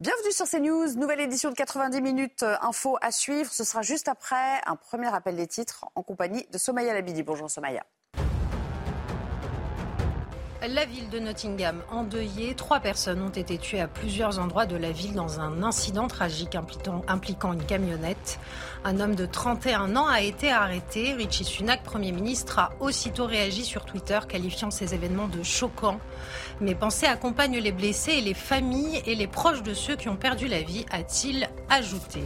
Bienvenue sur CNews, nouvelle édition de 90 minutes euh, info à suivre. Ce sera juste après un premier appel des titres en compagnie de Somaya Labidi. Bonjour Somaya. La ville de Nottingham endeuillée, trois personnes ont été tuées à plusieurs endroits de la ville dans un incident tragique impliquant une camionnette. Un homme de 31 ans a été arrêté. Richie Sunak, Premier ministre, a aussitôt réagi sur Twitter, qualifiant ces événements de choquants. Mes pensées accompagnent les blessés et les familles et les proches de ceux qui ont perdu la vie, a-t-il ajouté.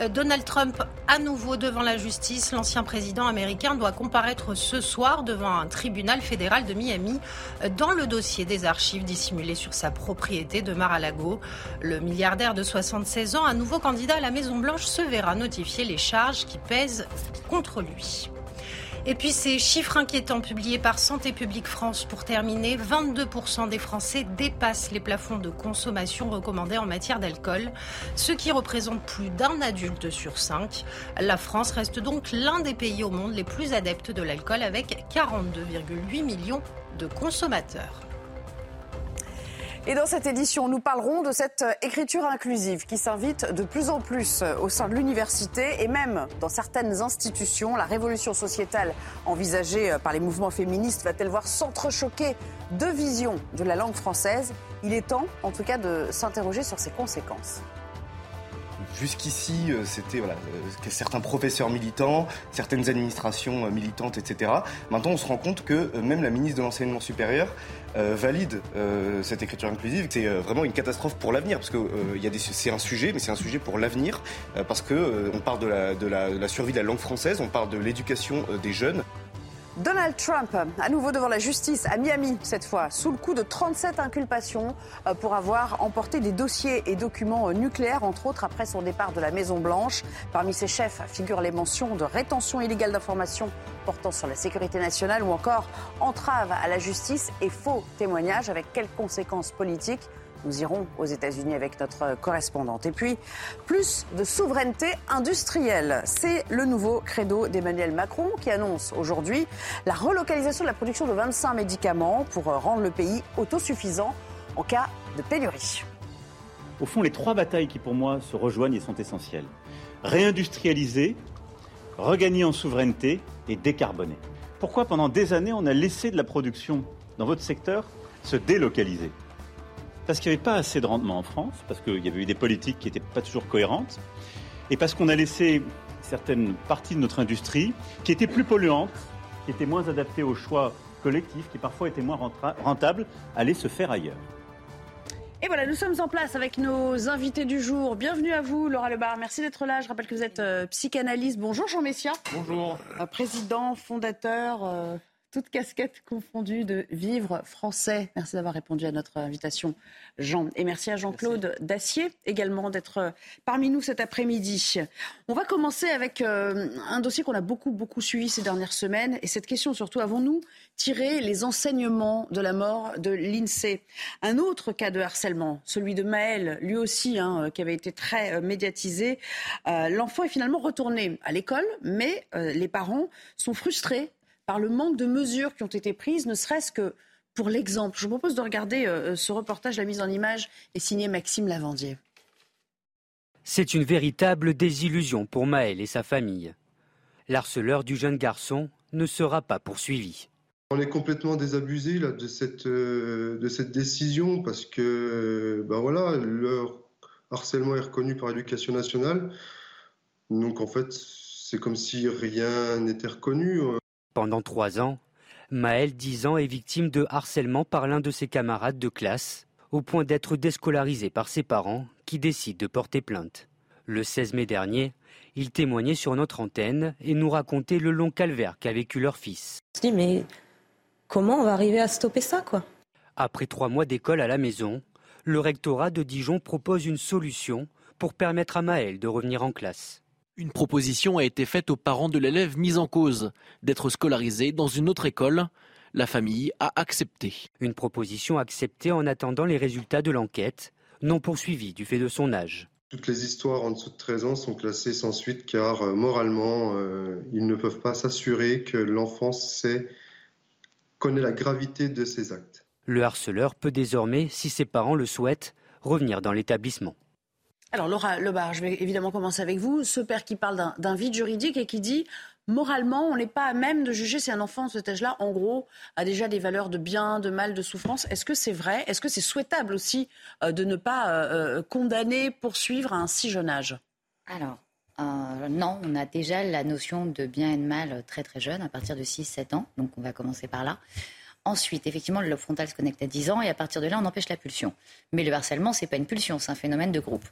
Euh, Donald Trump à nouveau devant la justice. L'ancien président américain doit comparaître ce soir devant un tribunal fédéral de Miami euh, dans le dossier des archives dissimulées sur sa propriété de Mar-a-Lago. Le milliardaire de 76 ans, à nouveau candidat à la Maison-Blanche, se verra notifier les charges qui pèsent contre lui. Et puis ces chiffres inquiétants publiés par Santé publique France pour terminer, 22% des Français dépassent les plafonds de consommation recommandés en matière d'alcool, ce qui représente plus d'un adulte sur cinq. La France reste donc l'un des pays au monde les plus adeptes de l'alcool avec 42,8 millions de consommateurs. Et dans cette édition, nous parlerons de cette euh, écriture inclusive qui s'invite de plus en plus euh, au sein de l'université et même dans certaines institutions. La révolution sociétale envisagée euh, par les mouvements féministes va-t-elle voir s'entrechoquer deux visions de la langue française? Il est temps, en tout cas, de s'interroger sur ses conséquences. Jusqu'ici, c'était voilà, certains professeurs militants, certaines administrations militantes, etc. Maintenant, on se rend compte que même la ministre de l'Enseignement supérieur euh, valide euh, cette écriture inclusive, c'est euh, vraiment une catastrophe pour l'avenir, parce que c'est un sujet, mais c'est un sujet pour l'avenir, parce que on parle de la survie de la langue française, on parle de l'éducation des jeunes. Donald Trump, à nouveau devant la justice, à Miami cette fois, sous le coup de 37 inculpations euh, pour avoir emporté des dossiers et documents euh, nucléaires, entre autres après son départ de la Maison-Blanche. Parmi ses chefs figurent les mentions de rétention illégale d'informations portant sur la sécurité nationale ou encore entrave à la justice et faux témoignages avec quelles conséquences politiques nous irons aux États-Unis avec notre correspondante. Et puis, plus de souveraineté industrielle. C'est le nouveau credo d'Emmanuel Macron qui annonce aujourd'hui la relocalisation de la production de 25 médicaments pour rendre le pays autosuffisant en cas de pénurie. Au fond, les trois batailles qui pour moi se rejoignent et sont essentielles. Réindustrialiser, regagner en souveraineté et décarboner. Pourquoi pendant des années on a laissé de la production dans votre secteur se délocaliser? Parce qu'il n'y avait pas assez de rendement en France, parce qu'il y avait eu des politiques qui n'étaient pas toujours cohérentes, et parce qu'on a laissé certaines parties de notre industrie qui étaient plus polluantes, qui étaient moins adaptées aux choix collectifs, qui parfois étaient moins rentables, aller se faire ailleurs. Et voilà, nous sommes en place avec nos invités du jour. Bienvenue à vous, Laura Lebar. Merci d'être là. Je rappelle que vous êtes euh, psychanalyste. Bonjour, Jean Messia. Bonjour. Euh, président, fondateur. Euh, toute casquette confondue de vivre français. Merci d'avoir répondu à notre invitation, Jean. Et merci à Jean-Claude Dacier également d'être euh, parmi nous cet après-midi. On va commencer avec euh, un dossier qu'on a beaucoup, beaucoup suivi ces dernières semaines. Et cette question, surtout, avons-nous tiré les enseignements de la mort de l'INSEE? Un autre cas de harcèlement, celui de Maël, lui aussi, hein, euh, qui avait été très médiatisé. L'enfant est finalement retourné à l'école, mais les parents sont frustrés par le manque de mesures qui ont été prises, ne serait-ce que pour l'exemple. Je vous propose de regarder euh, ce reportage. La mise en image est signée Maxime Lavandier. C'est une véritable désillusion pour Maël et sa famille. L'harceleur du jeune garçon ne sera pas poursuivi. On est complètement désabusé là, de, cette, euh, de cette décision parce que ben voilà, leur harcèlement est reconnu par l'éducation nationale. Donc en fait, c'est comme si rien n'était reconnu. Pendant trois ans, Maël, 10 ans, est victime de harcèlement par l'un de ses camarades de classe, au point d'être déscolarisé par ses parents qui décident de porter plainte. Le 16 mai dernier, il témoignait sur notre antenne et nous racontait le long calvaire qu'a vécu leur fils. Je dis mais comment on va arriver à stopper ça quoi? Après trois mois d'école à la maison, le rectorat de Dijon propose une solution pour permettre à Maël de revenir en classe. Une proposition a été faite aux parents de l'élève mis en cause d'être scolarisé dans une autre école. La famille a accepté. Une proposition acceptée en attendant les résultats de l'enquête, non poursuivie du fait de son âge. Toutes les histoires en dessous de 13 ans sont classées sans suite car euh, moralement, euh, ils ne peuvent pas s'assurer que l'enfant sait, connaît la gravité de ses actes. Le harceleur peut désormais, si ses parents le souhaitent, revenir dans l'établissement. Alors Laura Lebar, je vais évidemment commencer avec vous. Ce père qui parle d'un vide juridique et qui dit moralement, on n'est pas à même de juger si un enfant de cet âge-là, en gros, a déjà des valeurs de bien, de mal, de souffrance. Est-ce que c'est vrai? Est-ce que c'est souhaitable aussi euh, de ne pas euh, euh, condamner, poursuivre à un si jeune âge? Alors, non, on a déjà la notion de bien et de mal très très jeune, à partir de 6-7 ans. Donc on va commencer par là. Ensuite, effectivement, le lobe frontal se connecte à 10 ans et à partir de là, on empêche la pulsion. Mais le harcèlement, c'est pas une pulsion, c'est un phénomène de groupe.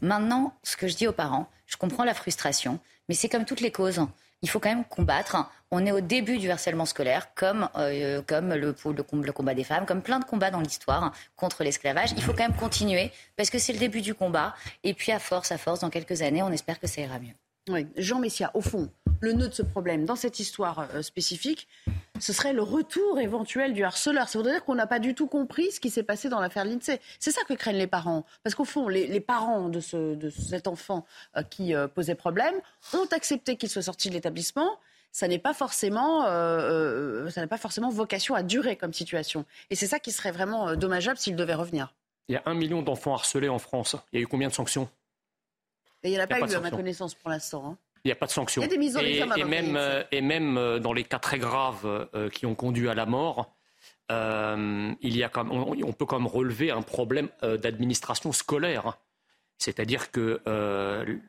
Maintenant, ce que je dis aux parents, je comprends la frustration, mais c'est comme toutes les causes. Il faut quand même combattre. On est au début du harcèlement scolaire, comme, euh, comme le, le, combat des femmes, comme plein de combats dans l'histoire contre l'esclavage. Il faut quand même continuer parce que c'est le début du combat. Et puis, à force, à force, dans quelques années, on espère que ça ira mieux. Oui. Jean Messia, au fond, le nœud de ce problème dans cette histoire euh, spécifique, ce serait le retour éventuel du harceleur. Ça veut dire qu'on n'a pas du tout compris ce qui s'est passé dans l'affaire Lindsay. C'est ça que craignent les parents. Parce qu'au fond, les, parents de, cet enfant euh, qui euh, posait problème ont accepté qu'il soit sorti de l'établissement. Ça n'est pas forcément, ça n'a pas forcément vocation à durer comme situation. Et c'est ça qui serait vraiment dommageable s'il devait revenir. Il y a un million d'enfants harcelés en France. Il y a eu combien de sanctions? Et il n'y en a, pas, eu, à ma connaissance, pour l'instant. Hein. Il n'y a pas de des mises en et, et, même, euh, et même euh, dans les cas très graves euh, qui ont conduit à la mort, il y a on, peut quand même relever un problème d'administration scolaire. C'est-à-dire que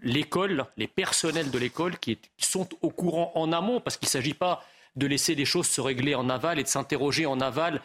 l'école, les personnels de l'école qui, qui, sont au courant en amont, parce qu'il ne s'agit pas de laisser les choses se régler en aval et de s'interroger en aval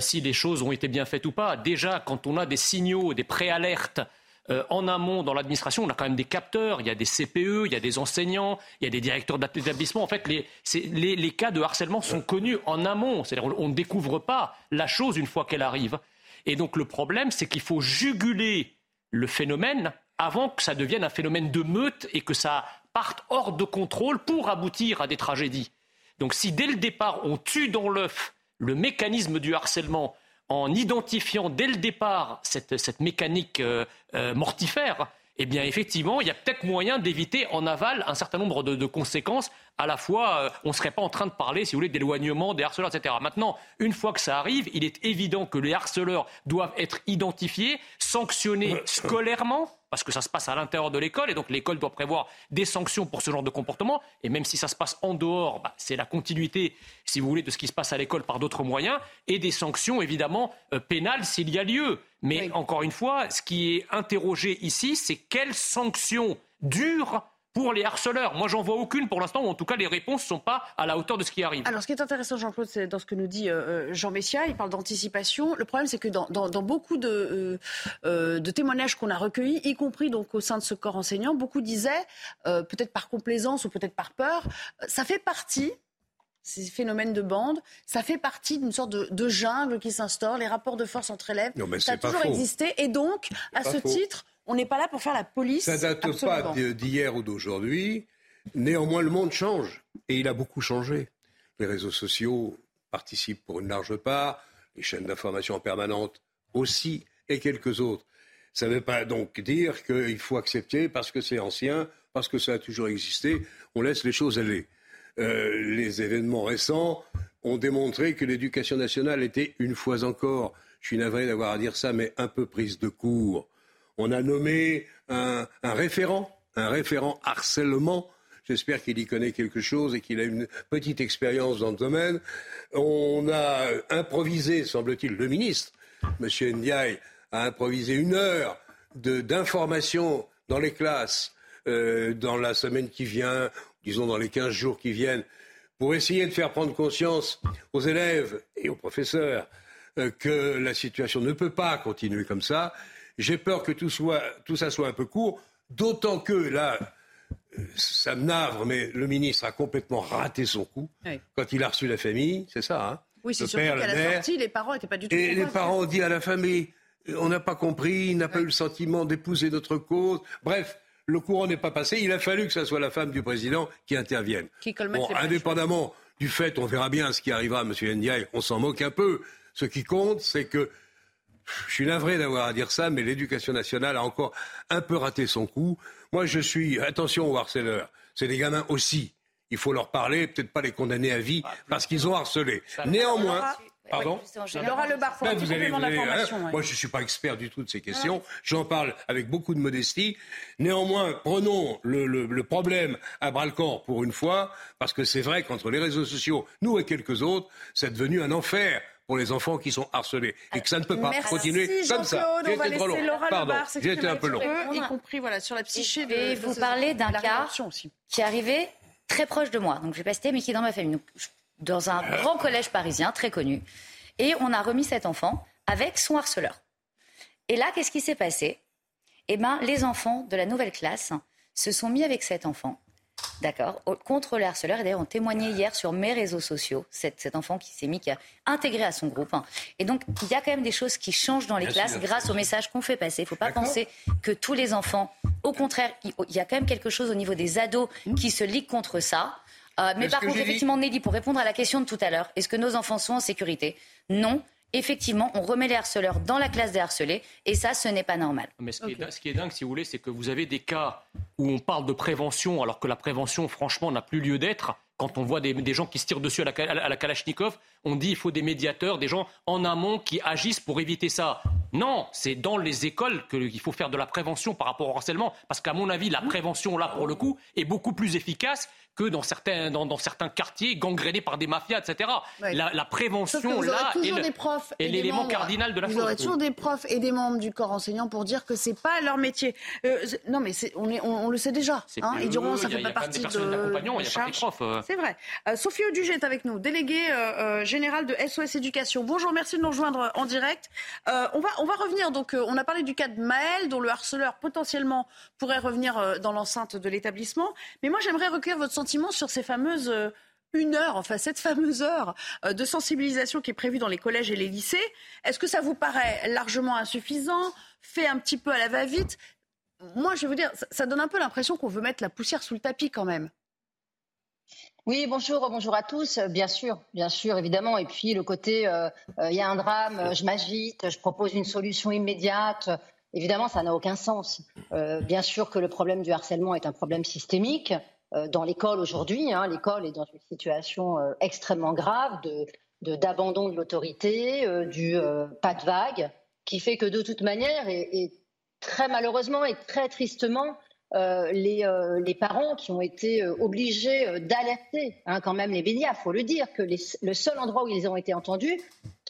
si les choses ont été bien faites ou pas. Déjà, quand on a des signaux, des préalertes euh, en amont, dans l'administration, on a quand même des capteurs, il y a des CPE, il y a des enseignants, il y a des directeurs d'établissement. En fait, les, cas de harcèlement sont connus en amont. C'est-à-dire on ne découvre pas la chose une fois qu'elle arrive. Et donc le problème, c'est qu'il faut juguler le phénomène avant que ça devienne un phénomène de meute et que ça parte hors de contrôle pour aboutir à des tragédies. Donc si dès le départ on tue dans l'œuf le mécanisme du harcèlement en identifiant dès le départ cette, mécanique euh, euh, mortifère, eh bien effectivement, il y a peut-être moyen d'éviter en aval un certain nombre de, conséquences. À la fois, euh, on ne serait pas en train de parler, si vous voulez, d'éloignement, des harceleurs, etc. Maintenant, une fois que ça arrive, il est évident que les harceleurs doivent être identifiés, sanctionnés scolairement parce que ça se passe à l'intérieur de l'école et donc l'école doit prévoir des sanctions pour ce genre de comportement. Et même si ça se passe en dehors, bah, c'est la continuité, si vous voulez, de ce qui se passe à l'école par d'autres moyens et des sanctions évidemment euh, pénales s'il y a lieu. Mais encore une fois, ce qui est interrogé ici, c'est quelles sanctions dures pour les harceleurs. Moi, j'en vois aucune pour l'instant, ou en tout cas, les réponses ne sont pas à la hauteur de ce qui arrive. Alors, ce qui est intéressant, Jean-Claude, c'est dans ce que nous dit euh, euh, Jean Messia, il parle d'anticipation. Le problème, c'est que dans, beaucoup de, euh, de témoignages qu'on a recueillis, y compris donc au sein de ce corps enseignant, beaucoup disaient, peut-être par complaisance ou peut-être par peur, ça fait partie ces phénomènes de bande, ça fait partie d'une sorte de, jungle qui s'instaure, les rapports de force entre élèves, ça a toujours existé. Et donc, à ce titre, on n'est pas là pour faire la police. Ça date pas d'hier ou d'aujourd'hui. Néanmoins, le monde change. Et il a beaucoup changé. Les réseaux sociaux participent pour une large part, les chaînes d'information permanente aussi, et quelques autres. Ça ne veut pas donc dire qu'il faut accepter parce que c'est ancien, parce que ça a toujours existé. On laisse les choses aller. Euh, les événements récents ont démontré que l'éducation nationale était, une fois encore, je suis navré d'avoir à dire ça, mais un peu prise de court on a nommé un, référent, un référent harcèlement. J'espère qu'il y connaît quelque chose et qu'il a une petite expérience dans le domaine. On a improvisé, semble-t-il, le ministre, M. Ndiaye, a improvisé une heure d'information dans les classes euh, dans la semaine qui vient, disons dans les 15 jours qui viennent, pour essayer de faire prendre conscience aux élèves et aux professeurs euh, que la situation ne peut pas continuer comme ça j'ai peur que tout, soit, tout ça soit un peu court, d'autant que là, ça me navre, mais le ministre a complètement raté son coup quand il a reçu la famille, c'est ça. Hein Oui, c'est surtout qu'à la mère. sortie, les parents n'étaient pas du tout Et les parents ont dit à la famille, on n'a pas compris, il n'a pas eu le sentiment d'épouser notre cause. Bref, le courant n'est pas passé. Il a fallu que ce soit la femme du président qui intervienne. Qui Bon, indépendamment du fait, on verra bien ce qui arrivera à M. Ndiaye, on s'en moque un peu. Ce qui compte, c'est que je suis navré d'avoir à dire ça, mais l'éducation nationale a encore un peu raté son coup. Moi, je suis, attention aux harceleurs, c'est des gamins aussi. Il faut leur parler, peut-être pas les condamner à vie parce qu'ils ont harcelé. Néanmoins, pardon Laura petit vous allez- complément vous allez- d'information. hein, ouais. Moi, je ne suis pas expert du tout de ces questions. J'en parle avec beaucoup de modestie. Néanmoins, prenons le, le- le problème à bras-le-corps pour une fois, parce que c'est vrai qu'entre les réseaux sociaux, nous et quelques autres, c'est devenu un enfer pour les enfants qui sont harcelés. Et que ça ne peut pas Merci continuer comme ça. On va laisser long. Laura Pardon, j'ai été un peu long. y compris voilà, sur la psyché de Je vais de vous parler d'un cas aussi. qui est arrivé très proche de moi. Donc je vais pas citer, mais qui est dans ma famille. Donc, dans un grand collège parisien, très connu. Et on a remis cet enfant avec son harceleur. Et là, qu'est-ce qui s'est passé? Eh bien, les enfants de la nouvelle classe se sont mis avec cet enfant. D'accord, contre le harceleur. Et d'ailleurs, on témoignait hier sur mes réseaux sociaux, cet, cet enfant qui s'est mis, qui a intégré à son groupe. Et donc, il y a quand même des choses qui changent dans les Bien classes sûr, grâce au message qu'on fait passer. Il ne faut pas penser que tous les enfants, au contraire, il y a quand même quelque chose au niveau des ados qui se liguent contre ça. Euh, mais par contre, effectivement, Nelly, pour répondre à la question de tout à l'heure, est-ce que nos enfants sont en sécurité? Non. Effectivement, on remet les harceleurs dans la classe des harcelés, et ça, ce n'est pas normal. Mais ce qui, est, din- ce qui est dingue, si vous voulez, c'est que vous avez des cas où on parle de prévention, alors que la prévention, franchement, n'a plus lieu d'être. Quand on voit des, des gens qui se tirent dessus à la, à la- Kalachnikov, on dit il faut des médiateurs, des gens en amont qui agissent pour éviter ça. Non, c'est dans les écoles qu'il faut faire de la prévention par rapport au harcèlement. Parce qu'à mon avis, la prévention, là, pour le coup, est beaucoup plus efficace que dans certains, dans, dans certains quartiers gangrénés par des mafias, etc. Ouais. La, prévention, vous là, est l'élément cardinal de la vous chose. aurez toujours des profs et des membres du corps enseignant pour dire que c'est pas leur métier. Euh, non, mais on, est- on, on le sait déjà. Hein, ils diront ça a- fait pas partie de. profs, euh. C'est vrai. Euh, Sophie Audugé est avec nous, déléguée euh, euh, générale de SOS Éducation. Bonjour, merci de nous rejoindre en direct. On va on va revenir. Donc, on a parlé du cas de Maël, dont le harceleur potentiellement pourrait revenir dans l'enceinte de l'établissement. Mais moi, j'aimerais recueillir votre sentiment sur ces fameuses euh, une heure, enfin cette fameuse heure euh, de sensibilisation qui est prévue dans les collèges et les lycées. Est-ce que ça vous paraît largement insuffisant, fait un petit peu à la va-vite? Moi, je vous dire, ça, donne un peu l'impression qu'on veut mettre la poussière sous le tapis quand même. Oui, bonjour, bonjour à tous. Euh, Bien sûr, bien sûr, évidemment. Et puis le côté, il y a un drame, je m'agite, je propose une solution immédiate. Évidemment, ça n'a aucun sens. Bien sûr que le problème du harcèlement est un problème systémique. Euh, dans l'école aujourd'hui, hein, l'école est dans une situation euh, extrêmement grave d'abandon de l'autorité, euh, du pas de vague, qui fait que de toute manière, et, très malheureusement et très tristement, les, les parents qui ont été obligés d'alerter hein, quand même les médias, faut le dire, que le seul endroit où ils ont été entendus,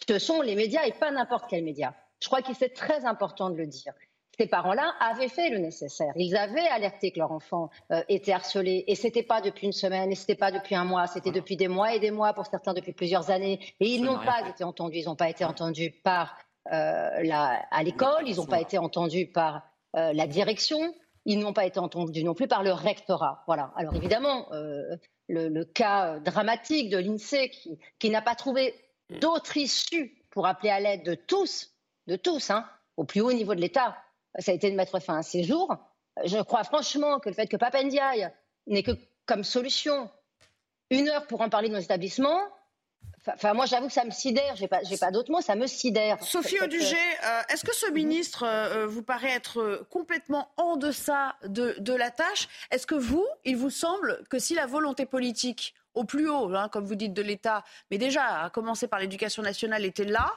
ce sont les médias et pas n'importe quel média. Je crois que c'est très important de le dire. Ces parents-là avaient fait le nécessaire. Ils avaient alerté que leur enfant euh, était harcelé. Et c'était pas depuis une semaine, et c'était pas depuis un mois, c'était depuis des mois et des mois, pour certains depuis plusieurs années. Et ils n'ont pas fait. été entendus. Ils n'ont pas été entendus par euh, la, à l'école, ils n'ont pas été entendus par euh, la direction, ils n'ont pas été entendus non plus par le rectorat. Voilà. Alors évidemment, le, le cas dramatique de l'INSEE qui, qui n'a pas trouvé d'autre issue pour appeler à l'aide de tous, de tous, hein, au plus haut niveau de l'État, ça a été de mettre fin à ces jours. Je crois franchement que le fait que Papendiaï n'ait que comme solution une heure pour en parler dans nos établissements, enfin moi j'avoue que ça me sidère, j'ai pas, j'ai pas d'autres mots, ça me sidère. Sophie Audugé, euh, est-ce que ce ministre euh, euh, vous paraît être complètement en deçà de, de la tâche? Est-ce que vous, il vous semble que si la volonté politique au plus haut, hein, comme vous dites, de l'État, mais déjà à commencer par l'éducation nationale, était là,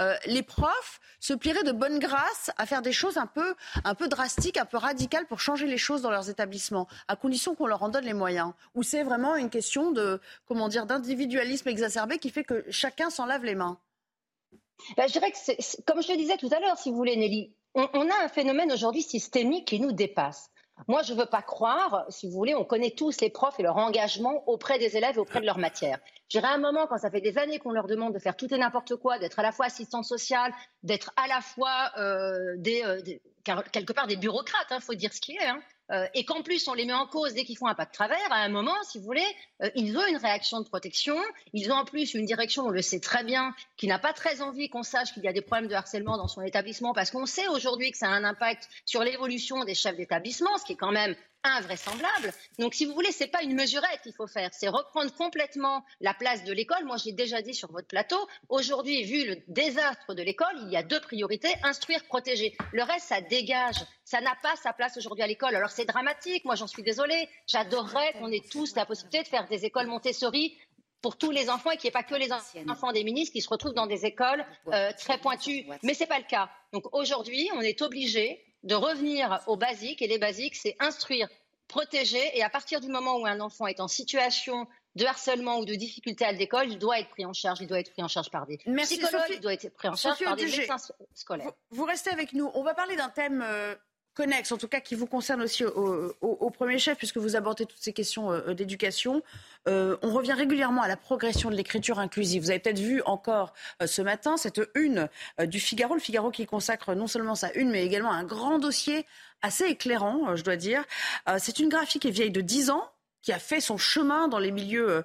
euh, les profs se plieraient de bonne grâce à faire des choses un peu, un peu drastiques, un peu radicales pour changer les choses dans leurs établissements, à condition qu'on leur en donne les moyens. Ou c'est vraiment une question de, comment dire, d'individualisme exacerbé qui fait que chacun s'en lave les mains? Ben, je dirais que, comme je le disais tout à l'heure, si vous voulez, Nelly, on a un phénomène aujourd'hui systémique qui nous dépasse. Moi, je ne veux pas croire, si vous voulez, on connaît tous les profs et leur engagement auprès des élèves et auprès de leur matière. À un moment, quand ça fait des années qu'on leur demande de faire tout et n'importe quoi, d'être à la fois assistante sociale, d'être à la fois euh, des, euh, quelque part des bureaucrates, il faut dire ce qui est, hein, euh, et qu'en plus on les met en cause dès qu'ils font un pas de travers, à un moment, si vous voulez, euh, ils ont une réaction de protection. Ils ont en plus une direction, on le sait très bien, qui n'a pas très envie qu'on sache qu'il y a des problèmes de harcèlement dans son établissement, parce qu'on sait aujourd'hui que ça a un impact sur l'évolution des chefs d'établissement, ce qui est quand même invraisemblable. Donc, si vous voulez, c'est pas une mesurette qu'il faut faire, c'est reprendre complètement la place de l'école. Moi, j'ai déjà dit sur votre plateau, aujourd'hui, vu le désastre de l'école, il y a deux priorités instruire, protéger. Le reste, ça dégage. Ça n'a pas sa place aujourd'hui à l'école. Alors, c'est dramatique. Moi, j'en suis désolée. J'adorerais qu'on ait tous la possibilité de faire des écoles Montessori pour tous les enfants et qu'il n'y ait pas que les enfants des ministres qui se retrouvent dans des écoles euh, très pointues. Mais ce n'est pas le cas. Donc aujourd'hui, on est obligé de revenir aux basiques. Et les basiques, c'est instruire, protéger. Et à partir du moment où un enfant est en situation de harcèlement ou de difficulté à l'école, il doit être pris en charge. Il doit être pris en charge par des psychologues, il doit être pris en charge par des médecins scolaires. Vous, restez avec nous. On va parler d'un thème euh, connexe, en tout cas qui vous concerne aussi au, premier chef, puisque vous abordez toutes ces questions euh, d'éducation. Euh, on revient régulièrement à la progression de l'écriture inclusive. Vous avez peut-être vu encore euh, ce matin cette une du Figaro, le Figaro qui consacre non seulement sa une, mais également un grand dossier assez éclairant, je dois dire. C'est une graphique qui est vieille de 10 ans, qui a fait son chemin dans les milieux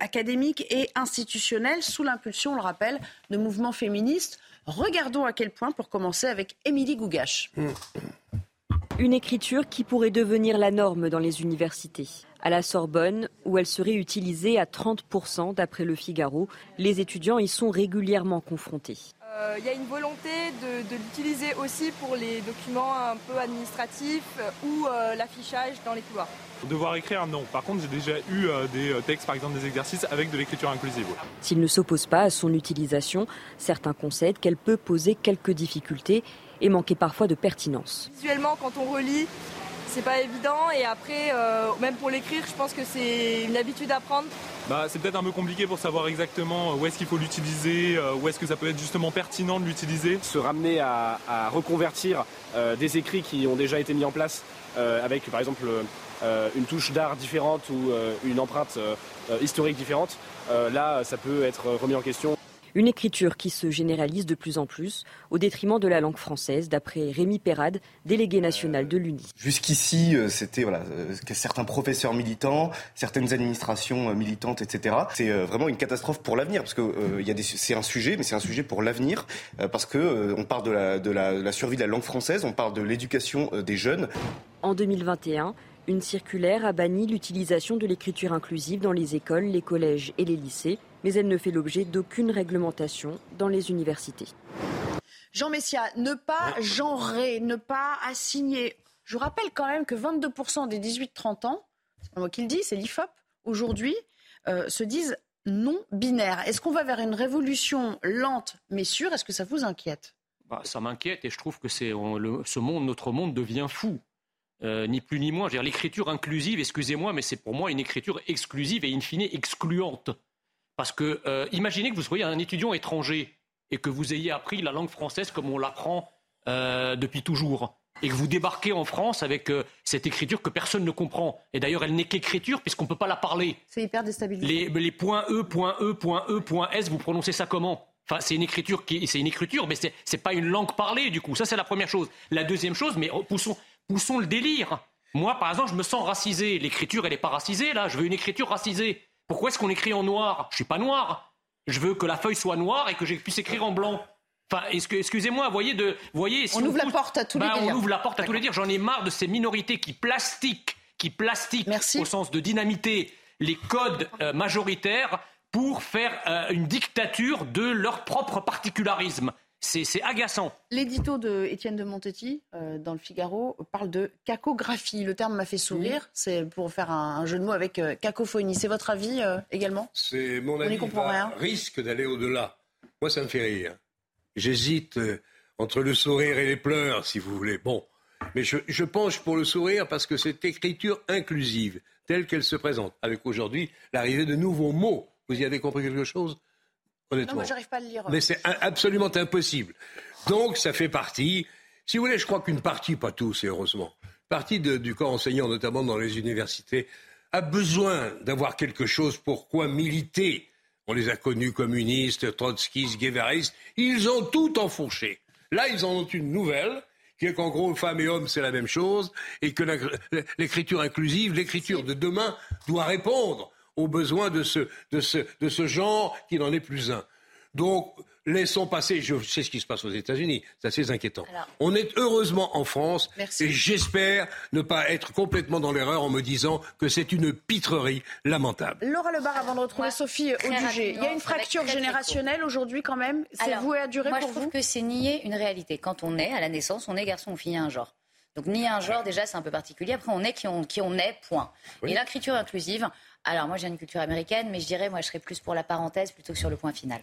académiques et institutionnels sous l'impulsion, on le rappelle, de mouvements féministes. Regardons à quel point, pour commencer, avec Émilie Gougache. Mmh. Une écriture qui pourrait devenir la norme dans les universités. À la Sorbonne, où elle serait utilisée à 30% d'après le Figaro, les étudiants y sont régulièrement confrontés. Euh, il y a une volonté de, l'utiliser aussi pour les documents un peu administratifs euh, ou euh, l'affichage dans les couloirs. Devoir écrire, non. Par contre, j'ai déjà eu des textes, par exemple des exercices, avec de l'écriture inclusive. S'il ne s'oppose pas à son utilisation, certains concèdent qu'elle peut poser quelques difficultés et manquer parfois de pertinence. Visuellement, quand on relit, c'est pas évident et après, euh, même pour l'écrire, je pense que c'est une habitude à prendre. Bah, c'est peut-être un peu compliqué pour savoir exactement où est-ce qu'il faut l'utiliser, euh, où est-ce que ça peut être justement pertinent de l'utiliser. Se ramener à, reconvertir euh, des écrits qui ont déjà été mis en place avec par exemple une touche d'art différente ou une empreinte historique différente, là ça peut être remis en question. Une écriture qui se généralise de plus en plus au détriment de la langue française, d'après Rémi Perrade, délégué national de l'UNI. Jusqu'ici, euh, c'était voilà, euh, certains professeurs militants, certaines administrations euh, militantes, etc. C'est vraiment une catastrophe pour l'avenir, parce que c'est un sujet, mais c'est un sujet pour l'avenir, parce que on parle de la, de la survie de la langue française, on parle de l'éducation des jeunes. En 2021, une circulaire a banni l'utilisation de l'écriture inclusive dans les écoles, les collèges et les lycées mais elle ne fait l'objet d'aucune réglementation dans les universités. Jean Messia, ne pas genrer, ne pas assigner. Je rappelle quand même que 22% des 18-30 ans, c'est pas moi qui le dis, c'est l'IFOP, aujourd'hui, euh, se disent non binaires. Est-ce qu'on va vers une révolution lente mais sûre? Est-ce que ça vous inquiète? Bah, Ça m'inquiète et je trouve que c'est ce monde, notre monde devient fou. Euh, ni plus ni moins. L'écriture inclusive, excusez-moi, mais c'est pour moi une écriture exclusive et in fine excluante. Parce que euh, imaginez que vous soyez un étudiant étranger et que vous ayez appris la langue française comme on l'apprend euh, depuis toujours. Et que vous débarquez en France avec euh, cette écriture que personne ne comprend. Et d'ailleurs, elle n'est qu'écriture puisqu'on ne peut pas la parler. C'est hyper déstabilisant. Les, les, points E, point E, point E, point S, vous prononcez ça comment? Enfin, c'est une écriture qui, c'est une écriture, mais c'est, n'est pas une langue parlée du coup. Ça, c'est la première chose. La deuxième chose, mais poussons, poussons le délire. Moi, par exemple, je me sens racisé. L'écriture, elle n'est pas racisée là. Je veux une écriture racisée. Pourquoi est-ce qu'on écrit en noir? Je suis pas noir. Je veux que la feuille soit noire et que je puisse écrire en blanc. Enfin, excusez-moi, voyez de, voyez. on, ouvre la porte à tous les ben, dires. On ouvre la porte à tous les dires. J'en ai marre de ces minorités qui plastiquent, qui plastiquent au sens de dynamiter les codes euh, majoritaires pour faire euh, une dictature de leur propre particularisme. C'est agaçant. L'édito de Étienne de Montetti euh, dans le Figaro parle de cacographie. Le terme m'a fait sourire. C'est pour faire un, jeu de mots avec euh, cacophonie. C'est votre avis euh, également? C'est mon avis. On Risque d'aller au-delà. Moi, ça me fait rire. J'hésite entre le sourire et les pleurs, si vous voulez. Bon, mais je, je penche pour le sourire parce que cette écriture inclusive, telle qu'elle se présente, avec aujourd'hui l'arrivée de nouveaux mots, vous y avez compris quelque chose? Honnêtement. Non, moi, j'arrive pas à le lire. Mais c'est absolument impossible. Donc, ça fait partie. Si vous voulez, je crois qu'une partie, pas tous, et heureusement, partie du corps enseignant, notamment dans les universités, a besoin d'avoir quelque chose pour quoi militer? On les a connus communistes, trotskistes, guévaristes. Ils ont tout enfourché. Là, ils en ont une nouvelle qu'en gros, femmes et hommes, c'est la même chose, et que l'écriture inclusive, l'écriture de demain, doit répondre aux besoins de ce, de ce, de ce genre qui n'en est plus un. Donc, laissons passer. Je sais ce qui se passe aux États-Unis. C'est assez inquiétant. on est heureusement en France. Et j'espère ne pas être complètement dans l'erreur en me disant que c'est une pitrerie lamentable. Laura Lebar, avant de retrouver Sophie Audugé, il y a une fracture générationnelle aujourd'hui quand même. C'est voué à durer moi, pour je vous trouve que c'est nier une réalité. Quand on est à la naissance, on est garçon ou fille à un genre. Donc nier un genre, déjà, c'est un peu particulier. Après, on est qui on, qui on est, point. Et l'écriture inclusive, alors moi j'ai une culture américaine, mais je dirais, moi je serais plus pour la parenthèse plutôt que sur le point final.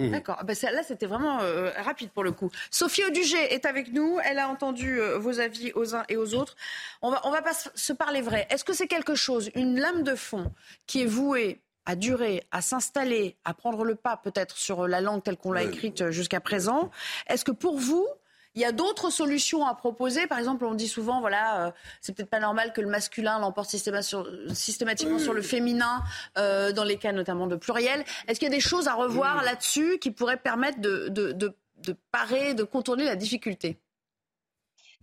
Mmh. D'accord. Ah bah, là, c'était vraiment euh, rapide pour le coup. Sophie Audugé est avec nous. Elle a entendu euh, vos avis aux uns et aux autres. On va, on va pas se parler vrai. Est-ce que c'est quelque chose, une lame de fond, qui est vouée à durer, à s'installer, à prendre le pas peut-être sur la langue telle qu'on l'a écrite euh, jusqu'à présent? Est-ce que pour vous, il y a d'autres solutions à proposer. Par exemple, on dit souvent, voilà, euh, c'est peut-être pas normal que le masculin l'emporte systématiquement sur le féminin, euh, dans les cas notamment de pluriel. Est-ce qu'il y a des choses à revoir là-dessus qui pourraient permettre de, de, de, de parer, de contourner la difficulté?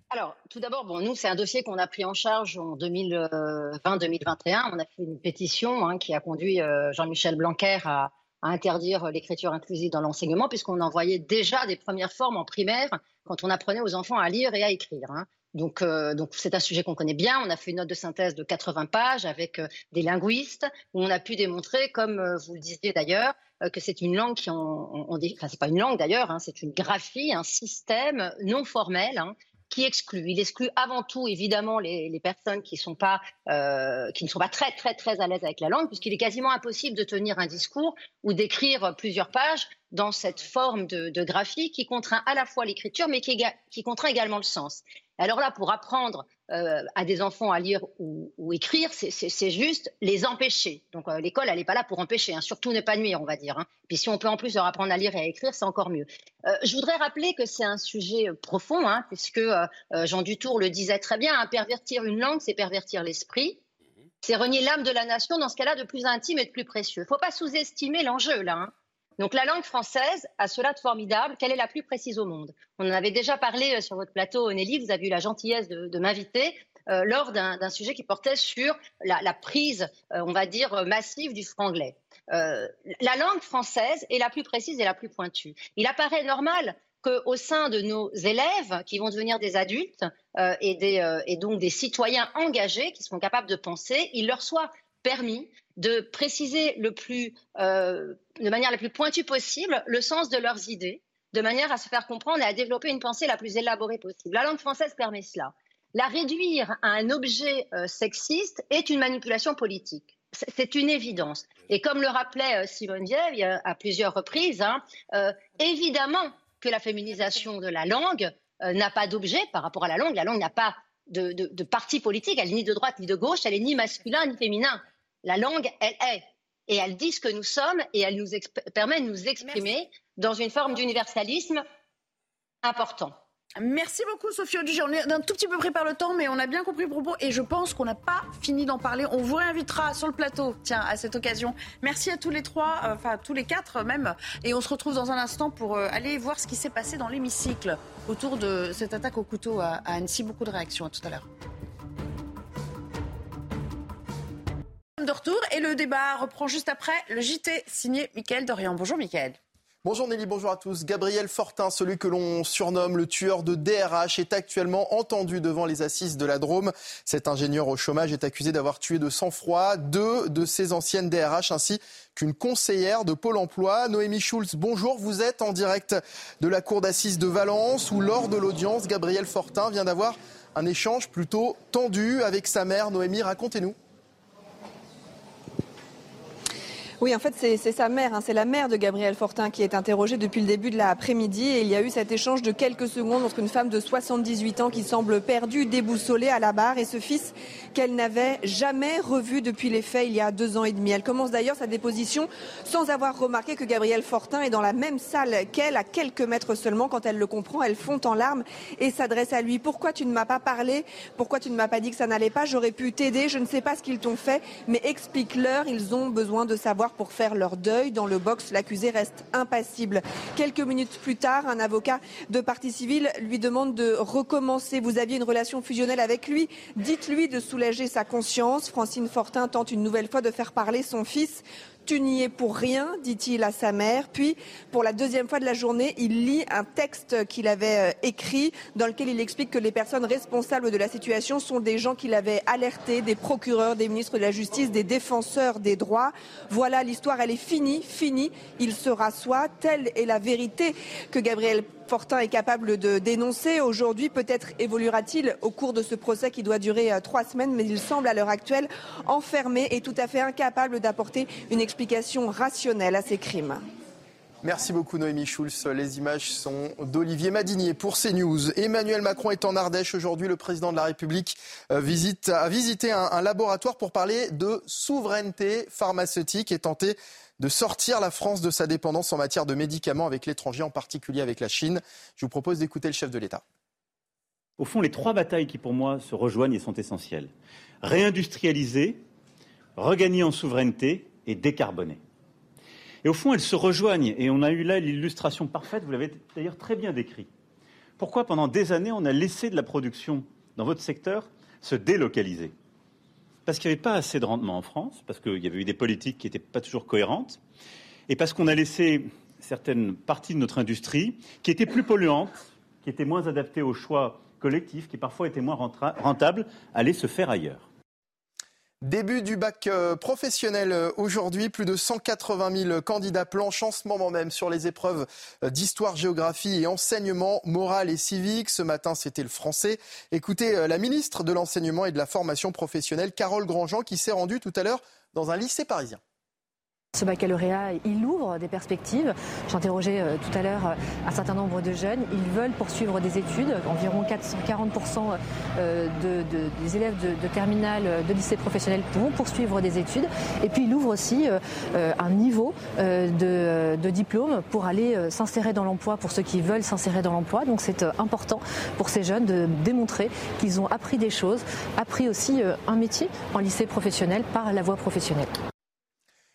Alors, tout d'abord, bon, nous, c'est un dossier qu'on a pris en charge en 2020-2021. On a fait une pétition hein, qui a conduit euh, Jean-Michel Blanquer à, à interdire l'écriture inclusive dans l'enseignement, puisqu'on en voyait déjà des premières formes en primaire quand on apprenait aux enfants à lire et à écrire. Hein. Donc, euh, donc c'est un sujet qu'on connaît bien. On a fait une note de synthèse de 80 pages avec euh, des linguistes où on a pu démontrer, comme euh, vous le disiez d'ailleurs, que c'est une langue qui, on, on, enfin c'est pas une langue d'ailleurs, hein, c'est une graphie, un système non formel hein, qui exclut. Il exclut avant tout, évidemment, les, les personnes qui, sont pas, euh, qui ne sont pas très, très, très à l'aise avec la langue, puisqu'il est quasiment impossible de tenir un discours ou d'écrire plusieurs pages dans cette forme de, de graphie qui contraint à la fois l'écriture, mais qui, qui contraint également le sens. Alors là, pour apprendre euh, à des enfants à lire ou, ou écrire, c'est juste les empêcher. Donc euh, l'école, elle n'est pas là pour empêcher, hein, surtout ne pas nuire, on va dire. Hein. Puis si on peut en plus leur apprendre à lire et à écrire, c'est encore mieux. Euh, je voudrais rappeler que c'est un sujet profond, hein, puisque Jean Dutour le disait très bien, pervertir une langue, c'est pervertir l'esprit. C'est renier l'âme de la nation dans ce cas-là de plus intime et de plus précieux. Il ne faut pas sous-estimer l'enjeu là. Donc la langue française a cela de formidable qu'elle est la plus précise au monde? On en avait déjà parlé euh, sur votre plateau, Nelly, vous avez eu la gentillesse de, m'inviter euh, lors d'un sujet qui portait sur la, prise, euh, on va dire, massive du franglais. la langue française est la plus précise et la plus pointue. Il apparaît normal qu'au sein de nos élèves, qui vont devenir des adultes et, et donc des citoyens engagés, qui seront capables de penser, il leur soit permis de préciser le plus, euh, de manière la plus pointue possible le sens de leurs idées, de manière à se faire comprendre et à développer une pensée la plus élaborée possible. La langue française permet cela. La réduire à un objet euh, sexiste est une manipulation politique. C'est une évidence. Et comme le rappelait euh, Simone Veil à plusieurs reprises, hein, évidemment que la féminisation de la langue n'a pas d'objet par rapport à la langue. La langue n'a pas de, parti politique, elle n'est ni de droite ni de gauche, elle est ni masculin ni féminin. La langue, elle est. Et elle dit ce que nous sommes et elle nous permet de nous exprimer dans une forme d'universalisme important. Merci beaucoup Sophie Audugé. On est un tout petit peu pris par le temps, mais on a bien compris le propos et je pense qu'on n'a pas fini d'en parler. On vous réinvitera sur le plateau, tiens, à cette occasion. Merci à tous les trois, euh, enfin tous les quatre même. Et on se retrouve dans un instant pour euh, aller voir ce qui s'est passé dans l'hémicycle autour de cette attaque au couteau à, à Annecy. Beaucoup de réactions. À tout à l'heure. De retour et le débat reprend juste après le JT signé Mickaël Dorian. Bonjour Mickaël. Bonjour Nelly, bonjour à tous. Gabriel Fortin, celui que l'on surnomme le tueur de DRH, est actuellement entendu devant les assises de la Drôme. Cet ingénieur au chômage est accusé d'avoir tué de sang-froid deux de ses anciennes DRH ainsi qu'une conseillère de Pôle emploi. Noémie Schulz, bonjour. Vous êtes en direct de la cour d'assises de Valence où lors de l'audience, Gabriel Fortin vient d'avoir un échange plutôt tendu avec sa mère. Noémie, racontez-nous. Oui, en fait, c'est sa mère, hein. c'est la mère de Gabriel Fortin qui est interrogée depuis le début de l'après-midi. Et il y a eu cet échange de quelques secondes entre une femme de 78 ans qui semble perdue, déboussolée à la barre, et ce fils qu'elle n'avait jamais revu depuis les faits il y a deux ans et demi. Elle commence d'ailleurs sa déposition sans avoir remarqué que Gabriel Fortin est dans la même salle qu'elle, à quelques mètres seulement. Quand elle le comprend, elle fond en larmes et s'adresse à lui. Pourquoi tu ne m'as pas parlé? Pourquoi tu ne m'as pas dit que ça n'allait pas? J'aurais pu t'aider. Je ne sais pas ce qu'ils t'ont fait, mais explique-leur. Ils ont besoin de savoir pour faire leur deuil. Dans le box, l'accusé reste impassible. Quelques minutes plus tard, un avocat de partie civile lui demande de recommencer. Vous aviez une relation fusionnelle avec lui. Dites-lui de soulager sa conscience. Francine Fortin tente une nouvelle fois de faire parler son fils. Tu n'y es pour rien, dit-il à sa mère. Puis, pour la deuxième fois de la journée, il lit un texte qu'il avait euh, écrit dans lequel il explique que les personnes responsables de la situation sont des gens qu'il avait alertés, des procureurs, des ministres de la Justice, des défenseurs des droits. Voilà, l'histoire, elle est finie, finie. Il se rassoit. Telle est la vérité que Gabriel Fortin est capable de dénoncer. Aujourd'hui, peut-être évoluera-t-il au cours de ce procès qui doit durer euh, trois semaines, mais il semble à l'heure actuelle enfermé et tout à fait incapable d'apporter une explication rationnelle à ces crimes. Merci beaucoup Noémie Schulz. Les images sont d'Olivier Madinier pour CNews. Emmanuel Macron est en Ardèche aujourd'hui. Le président de la République euh, visite, a visité un, un laboratoire pour parler de souveraineté pharmaceutique et tenter de sortir la France de sa dépendance en matière de médicaments avec l'étranger, en particulier avec la Chine. Je vous propose d'écouter le chef de l'État. Au fond, les trois batailles qui pour moi se rejoignent et sont essentielles. Réindustrialiser, regagner en souveraineté et décarboner. Et au fond, elles se rejoignent et on a eu là l'illustration parfaite, vous l'avez d'ailleurs très bien décrit. Pourquoi pendant des années on a laissé de la production dans votre secteur se délocaliser? Parce qu'il n'y avait pas assez de rendement en France, parce qu'il y avait eu des politiques qui n'étaient pas toujours cohérentes, et parce qu'on a laissé certaines parties de notre industrie qui étaient plus polluantes, qui étaient moins adaptées aux choix collectifs, qui parfois étaient moins rentables, aller se faire ailleurs. Début du bac euh, professionnel euh, aujourd'hui, plus de 180 000 candidats planchent en ce moment même sur les épreuves euh, d'histoire, géographie et enseignement moral et civique. Ce matin, c'était le français. Écoutez la ministre de l'enseignement et de la formation professionnelle, Carole Grandjean, qui s'est rendue tout à l'heure dans un lycée parisien. Ce baccalauréat, il ouvre des perspectives. J'interrogeais euh, tout à l'heure euh, un certain nombre de jeunes. Ils veulent poursuivre des études. Environ 440% euh, des élèves de, terminale, de lycée professionnel vont poursuivre des études. Et puis il ouvre aussi un niveau de, de diplôme pour aller s'insérer dans l'emploi, pour ceux qui veulent s'insérer dans l'emploi. Donc c'est important pour ces jeunes de démontrer qu'ils ont appris des choses, appris aussi un métier en lycée professionnel par la voie professionnelle.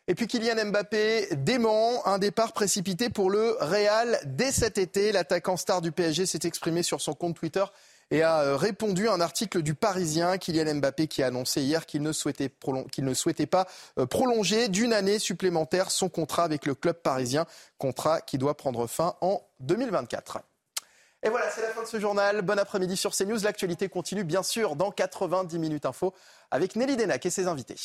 Et puis Kylian Mbappé dément un départ précipité pour le Real dès cet été. L'attaquant star du PSG s'est exprimé sur son compte Twitter et a euh, répondu à un article du Parisien. Kylian Mbappé qui a annoncé hier qu'il ne souhaitait, pas euh, prolonger d'une année supplémentaire son contrat avec le club parisien, contrat qui doit prendre fin en 2024. Et voilà, c'est la fin de ce journal. Bon après-midi sur CNews. L'actualité continue bien sûr dans 90 minutes info avec Nelly Denac et ses invités.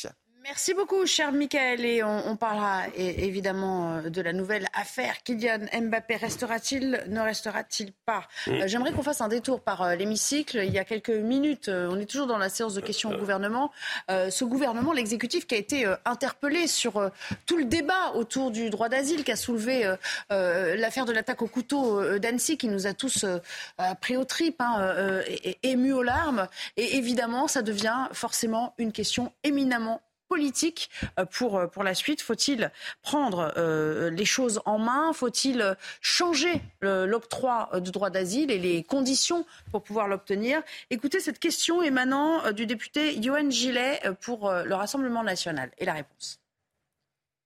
Merci beaucoup, cher Michael. Et on, parlera évidemment euh, de la nouvelle affaire. Kylian Mbappé restera-t-il, ne restera-t-il pas? Mm. euh, J'aimerais qu'on fasse un détour par euh, l'hémicycle. Il y a quelques minutes, on est toujours dans la séance de questions au gouvernement. ce gouvernement, l'exécutif qui a été interpellé sur tout le débat autour du droit d'asile, qui a soulevé l'affaire de l'attaque au couteau d'Annecy, qui nous a tous pris aux tripes, hein, émus aux larmes. Et évidemment, ça devient forcément une question éminemment politique euh, pour, euh, pour la suite Faut-il prendre euh, les choses en main? Faut-il changer l'octroi du droit d'asile et les conditions pour pouvoir l'obtenir? Écoutez cette question émanant du député Johan Gillet pour le Rassemblement national. Et la réponse.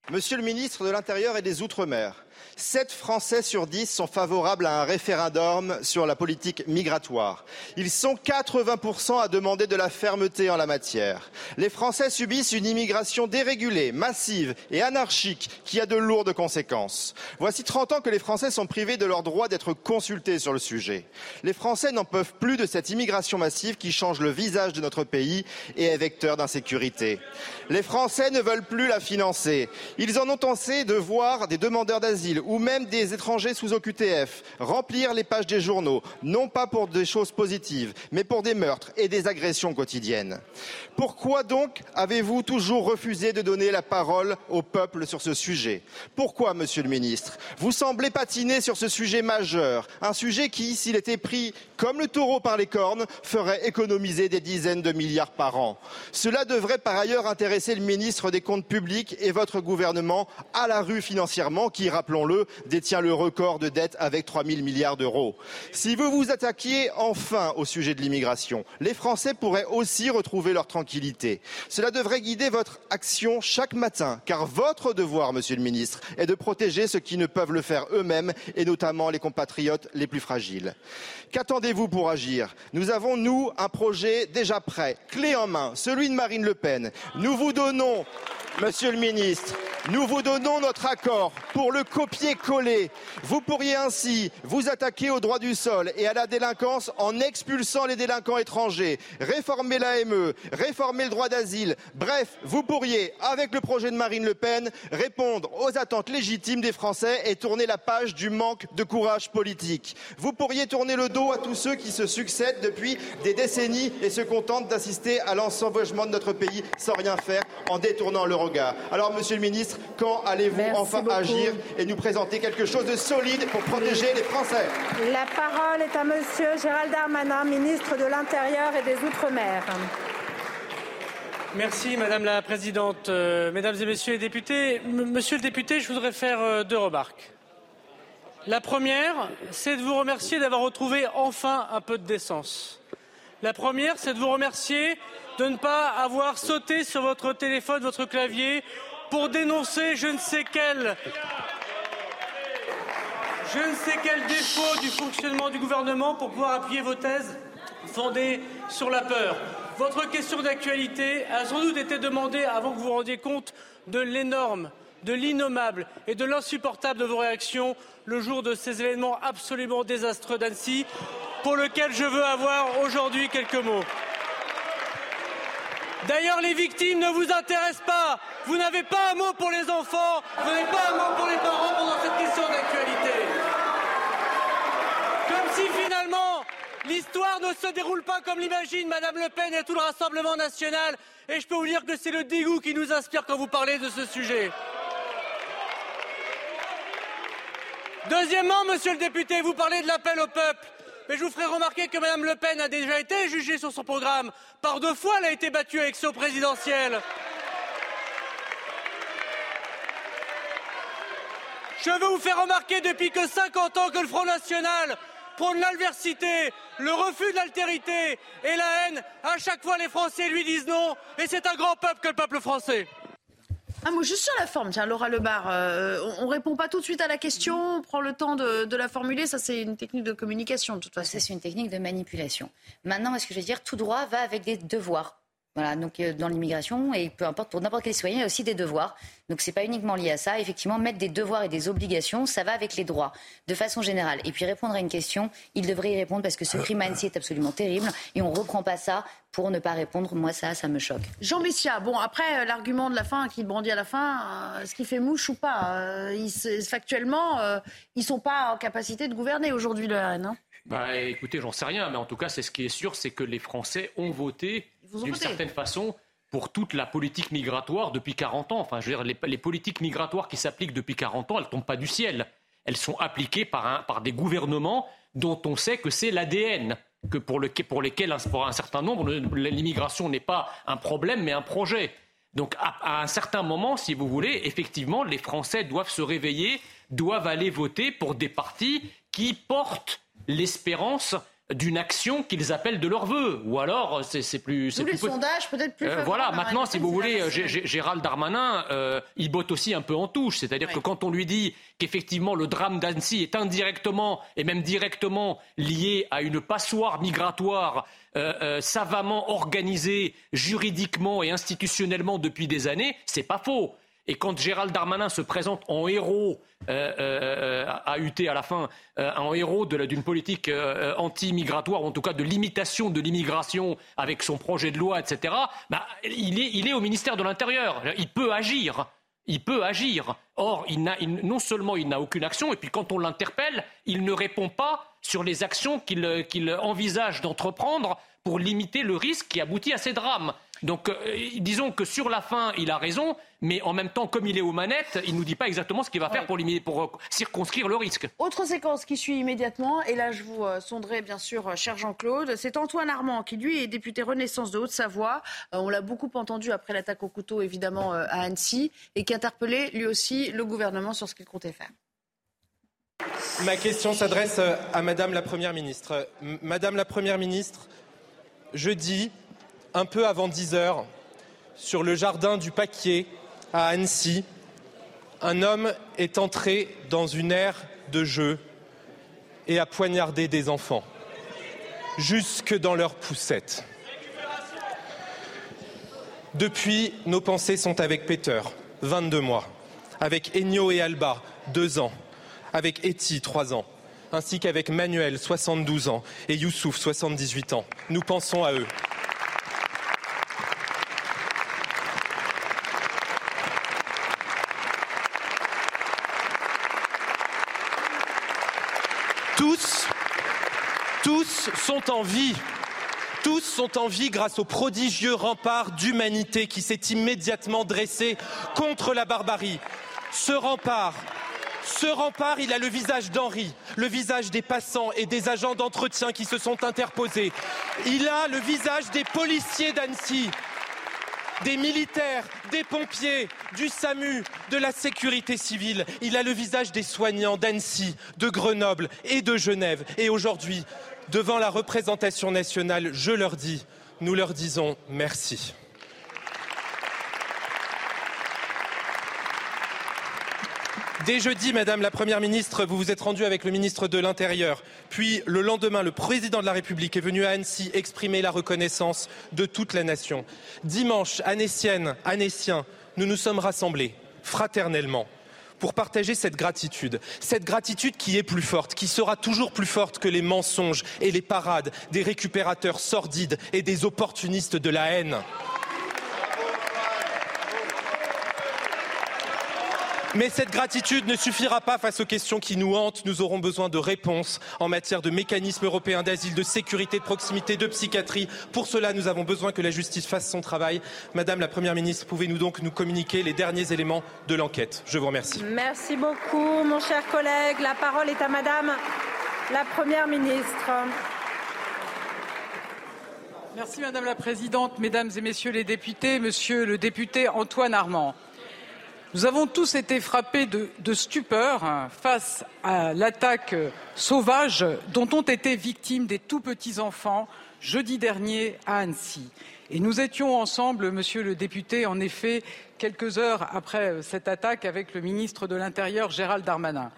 Monsieur le ministre de l'Intérieur et des Outre-mer, 7 Français sur 10 sont favorables à un référendum sur la politique migratoire. Ils sont 80% à demander de la fermeté en la matière. Les Français subissent une immigration dérégulée, massive et anarchique qui a de lourdes conséquences. Voici 30 ans que les Français sont privés de leur droit d'être consultés sur le sujet. Les Français n'en peuvent plus de cette immigration massive qui change le visage de notre pays et est vecteur d'insécurité. Les Français ne veulent plus la financer. Ils en ont assez de voir des demandeurs d'asile ou même des étrangers sous OQTF remplir les pages des journaux, non pas pour des choses positives, mais pour des meurtres et des agressions quotidiennes. Pourquoi donc avez-vous toujours refusé de donner la parole au peuple sur ce sujet? Pourquoi, monsieur le ministre? Vous semblez patiner sur ce sujet majeur, un sujet qui, s'il était pris comme le taureau par les cornes, ferait économiser des dizaines de milliards par an. Cela devrait par ailleurs intéresser le ministre des Comptes publics et votre gouvernement à la rue financièrement, qui, rappelons rappelons-le, détient le record de dette avec 3 000 milliards d'euros. Si vous vous attaquiez enfin au sujet de l'immigration, les Français pourraient aussi retrouver leur tranquillité. Cela devrait guider votre action chaque matin, car votre devoir, monsieur le ministre, est de protéger ceux qui ne peuvent le faire eux-mêmes, et notamment les compatriotes les plus fragiles. Qu'attendez-vous pour agir? Nous avons, nous, un projet déjà prêt, clé en main, celui de Marine Le Pen. Nous vous donnons Monsieur le ministre, nous vous donnons notre accord pour le copier-coller. Vous pourriez ainsi vous attaquer au droit du sol et à la délinquance en expulsant les délinquants étrangers, réformer l'AME, réformer le droit d'asile. Bref, vous pourriez, avec le projet de Marine Le Pen, répondre aux attentes légitimes des Français et tourner la page du manque de courage politique. Vous pourriez tourner le dos à tous ceux qui se succèdent depuis des décennies et se contentent d'assister à l'ensauvagement de notre pays sans rien faire en détournant le regard. Alors, monsieur le ministre, quand allez-vous enfin beaucoup. agir et nous présenter quelque chose de solide pour protéger les Français La parole est à Monsieur Gérald Darmanin, ministre de l'Intérieur et des Outre-mer. Merci Madame la Présidente. Euh, mesdames et Messieurs les députés, M- Monsieur le député, je voudrais faire euh, deux remarques. La première, c'est de vous remercier d'avoir retrouvé enfin un peu de décence. La première, c'est de vous remercier de ne pas avoir sauté sur votre téléphone, votre clavier, pour dénoncer je ne sais quel défaut du fonctionnement du gouvernement pour pouvoir appuyer vos thèses fondées sur la peur. Votre question d'actualité a sans doute été demandée avant que vous vous rendiez compte de l'énorme, de l'innommable et de l'insupportable de vos réactions le jour de ces événements absolument désastreux d'Annecy, pour lesquels je veux avoir aujourd'hui quelques mots. D'ailleurs, les victimes ne vous intéressent pas. Vous n'avez pas un mot pour les enfants, vous n'avez pas un mot pour les parents pendant cette question d'actualité. Comme si finalement l'histoire ne se déroule pas comme l'imagine Madame Le Pen et tout le Rassemblement national. Et je peux vous dire que c'est le dégoût qui nous inspire quand vous parlez de ce sujet. Deuxièmement, monsieur le député, vous parlez de l'appel au peuple. Mais je vous ferai remarquer que Madame Le Pen a déjà été jugée sur son programme. Par deux fois, elle a été battue à l'élection présidentielle. Je veux vous faire remarquer depuis que 50 ans que le Front National prône l'adversité, le refus de l'altérité et la haine. À chaque fois, les Français lui disent non. Et c'est un grand peuple que le peuple français. Un mot juste sur la forme, tiens, Laura Lebar. euh, on, on répond pas tout de suite à la question, on prend le temps de, de la formuler. Ça, c'est une technique de communication, de toute façon. C'est une technique de manipulation. Maintenant, ce que je veux dire, tout droit va avec des devoirs. Voilà, donc euh, dans l'immigration, et peu importe, pour n'importe quel citoyen, il y a aussi des devoirs. Donc c'est pas uniquement lié à ça. Effectivement, mettre des devoirs et des obligations, ça va avec les droits, de façon générale. Et puis répondre à une question, il devrait y répondre parce que ce crime Annecy est absolument terrible, et on reprend pas ça pour ne pas répondre. Moi, ça, ça me choque. Jean Messia, bon, après, euh, l'argument de la fin qui brandit à la fin, euh, est-ce qu'il fait mouche ou pas ils Factuellement, ils sont pas en capacité de gouverner aujourd'hui, le RN. hein? Bah, écoutez, j'en sais rien, mais en tout cas, c'est ce qui est sûr, c'est que les Français ont voté d'une certaine façon pour toute la politique migratoire depuis 40 ans. Enfin, je veux dire, les, les politiques migratoires qui s'appliquent depuis 40 ans, elles tombent pas du ciel. Elles sont appliquées par, un- par des gouvernements dont on sait que c'est l'ADN, que pour, le, pour lesquels, pour un certain nombre, l'immigration n'est pas un problème, mais un projet. Donc, à, à un certain moment, si vous voulez, effectivement, les Français doivent se réveiller, doivent aller voter pour des partis qui portent l'espérance d'une action qu'ils appellent de leur vœu. Ou alors, c'est plus... Tous les plus- sondages, peut-être plus. euh, voilà, maintenant, si vous voulez, Gérald Darmanin, euh, il botte aussi un peu en touche. C'est-à-dire que quand on lui dit qu'effectivement le drame d'Annecy est indirectement et même directement lié à une passoire migratoire euh, savamment organisée juridiquement et institutionnellement depuis des années, c'est pas faux. Et quand Gérald Darmanin se présente en héros, euh, euh, à UT à la fin, euh, en héros d'une politique euh, anti-migratoire, ou en tout cas de limitation de l'immigration avec son projet de loi, etc., bah, il, est, au ministère de l'Intérieur. Il peut agir. Il peut agir. Or, non seulement il n'a aucune action, et puis quand on l'interpelle, il ne répond pas sur les actions euh, qu'il envisage d'entreprendre pour limiter le risque qui aboutit à ces drames. Donc, euh, disons que sur la fin, il a raison, mais en même temps, comme il est aux manettes, il ne nous dit pas exactement ce qu'il va faire pour, limiter- pour euh, circonscrire le risque. Autre séquence qui suit immédiatement, et là je vous euh, sonderai bien sûr, euh, cher Jean-Claude, c'est Antoine Armand qui lui est député Renaissance de Haute-Savoie. Euh, on l'a beaucoup entendu après l'attaque au couteau évidemment euh, à Annecy et qui interpellait lui aussi le gouvernement sur ce qu'il comptait faire. Ma question s'adresse à Madame la Première ministre. Madame la Première ministre, jeudi, un peu avant 10 heures, sur le jardin du Paquier à Annecy, un homme est entré dans une aire de jeu et a poignardé des enfants, jusque dans leurs poussettes. Depuis, nos pensées sont avec Peter, 22 mois, avec Ennio et Alba, 2 ans, avec Eti, 3 ans, ainsi qu'avec Manuel, 72 ans, et Youssouf, 78 ans. Nous pensons à eux. Tous, tous sont Tous sont en vie grâce au prodigieux rempart d'humanité qui s'est immédiatement dressé contre la barbarie. Ce rempart, ce rempart, il a le visage d'Henri, le visage des passants et des agents d'entretien qui se sont interposés. Il a le visage des policiers d'Annecy, des militaires, des pompiers, du SAMU, de la sécurité civile. Il a le visage des soignants d'Annecy, de Grenoble et de Genève. Et aujourd'hui, devant la représentation nationale, je leur dis, nous leur disons merci. Dès jeudi, Madame la Première ministre, vous vous êtes rendue avec le ministre de l'Intérieur. Puis, le lendemain, le président de la République est venu à Annecy exprimer la reconnaissance de toute la nation. Dimanche, Annéciennes, Annéciens, nous nous sommes rassemblés, fraternellement, pour partager cette gratitude. Cette gratitude qui est plus forte, qui sera toujours plus forte que les mensonges et les parades des récupérateurs sordides et des opportunistes de la haine. Mais cette gratitude ne suffira pas face aux questions qui nous hantent. Nous aurons besoin de réponses en matière de mécanismes européens d'asile, de sécurité, de proximité, de psychiatrie. Pour cela, nous avons besoin que la justice fasse son travail. Madame la Première ministre, pouvez-nous donc nous communiquer les derniers éléments de l'enquête? Je vous remercie. Merci beaucoup, mon cher collègue. La parole est à Madame la Première ministre. Merci Madame la Présidente, Mesdames et Messieurs les députés, Monsieur le député Antoine Armand. Nous avons tous été frappés de, stupeur hein, face à l'attaque sauvage dont ont été victimes des tout petits enfants jeudi dernier à Annecy. Et nous étions ensemble, monsieur le député, en effet, quelques heures après cette attaque avec le ministre de l'Intérieur, Gérald Darmanin.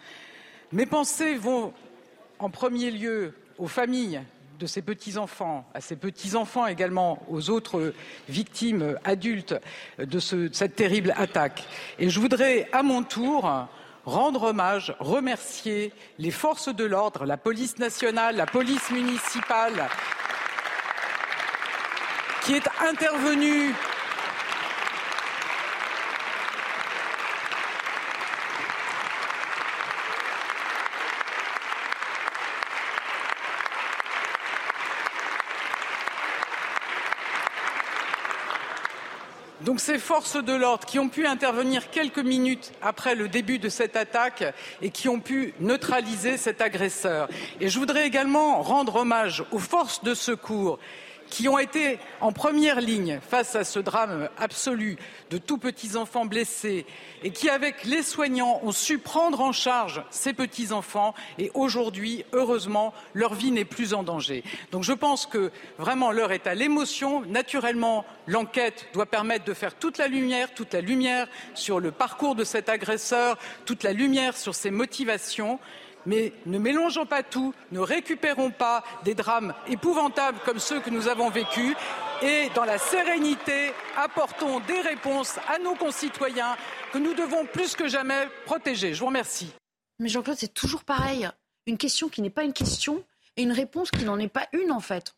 Mes pensées vont en premier lieu aux familles de ces petits-enfants, à ces petits-enfants également, aux autres victimes adultes de, de cette terrible attaque. Et je voudrais à mon tour rendre hommage, remercier les forces de l'ordre, la police nationale, la police municipale, qui est intervenue Donc ces forces de l'ordre qui ont pu intervenir quelques minutes après le début de cette attaque et qui ont pu neutraliser cet agresseur. Et je voudrais également rendre hommage aux forces de secours qui ont été en première ligne face à ce drame absolu de tout petits enfants blessés et qui, avec les soignants, ont su prendre en charge ces petits enfants et aujourd'hui, heureusement, leur vie n'est plus en danger. Donc je pense que vraiment l'heure est à l'émotion. Naturellement, l'enquête doit permettre de faire toute la lumière, toute la lumière sur le parcours de cet agresseur, toute la lumière sur ses motivations. Mais ne mélangeons pas tout, ne récupérons pas des drames épouvantables comme ceux que nous avons vécus et, dans la sérénité, apportons des réponses à nos concitoyens que nous devons plus que jamais protéger. Je vous remercie. Mais Jean-Claude, c'est toujours pareil. Une question qui n'est pas une question et une réponse qui n'en est pas une, en fait.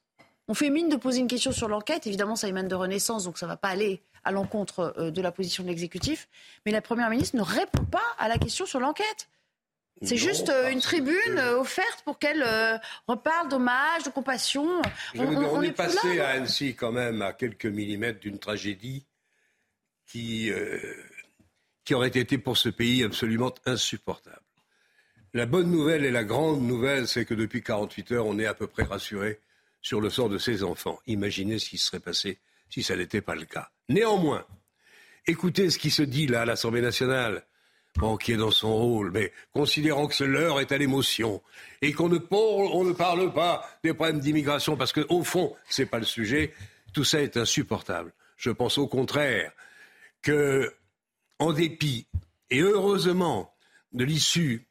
On fait mine de poser une question sur l'enquête. Évidemment, ça émane de Renaissance, donc ça ne va pas aller à l'encontre euh, de la position de l'exécutif. Mais la Première ministre ne répond pas à la question sur l'enquête. C'est juste euh, une tribune euh, offerte pour qu'elle euh, reparle d'hommage, de compassion. On, on, on, est, est passé là, à Annecy quand même à quelques millimètres d'une tragédie qui, euh, qui aurait été pour ce pays absolument insupportable. La bonne nouvelle et la grande nouvelle, c'est que depuis 48 heures, on est à peu près rassuré sur le sort de ces enfants. Imaginez ce qui serait passé si ça n'était pas le cas. Néanmoins, écoutez ce qui se dit là à l'Assemblée nationale est dans son rôle, mais considérant que l'heure est à l'émotion et qu'on ne, ne parle pas des problèmes d'immigration parce qu'au fond, ce n'est pas le sujet, tout ça est insupportable. Je pense au contraire que, en dépit et heureusement de l'issue,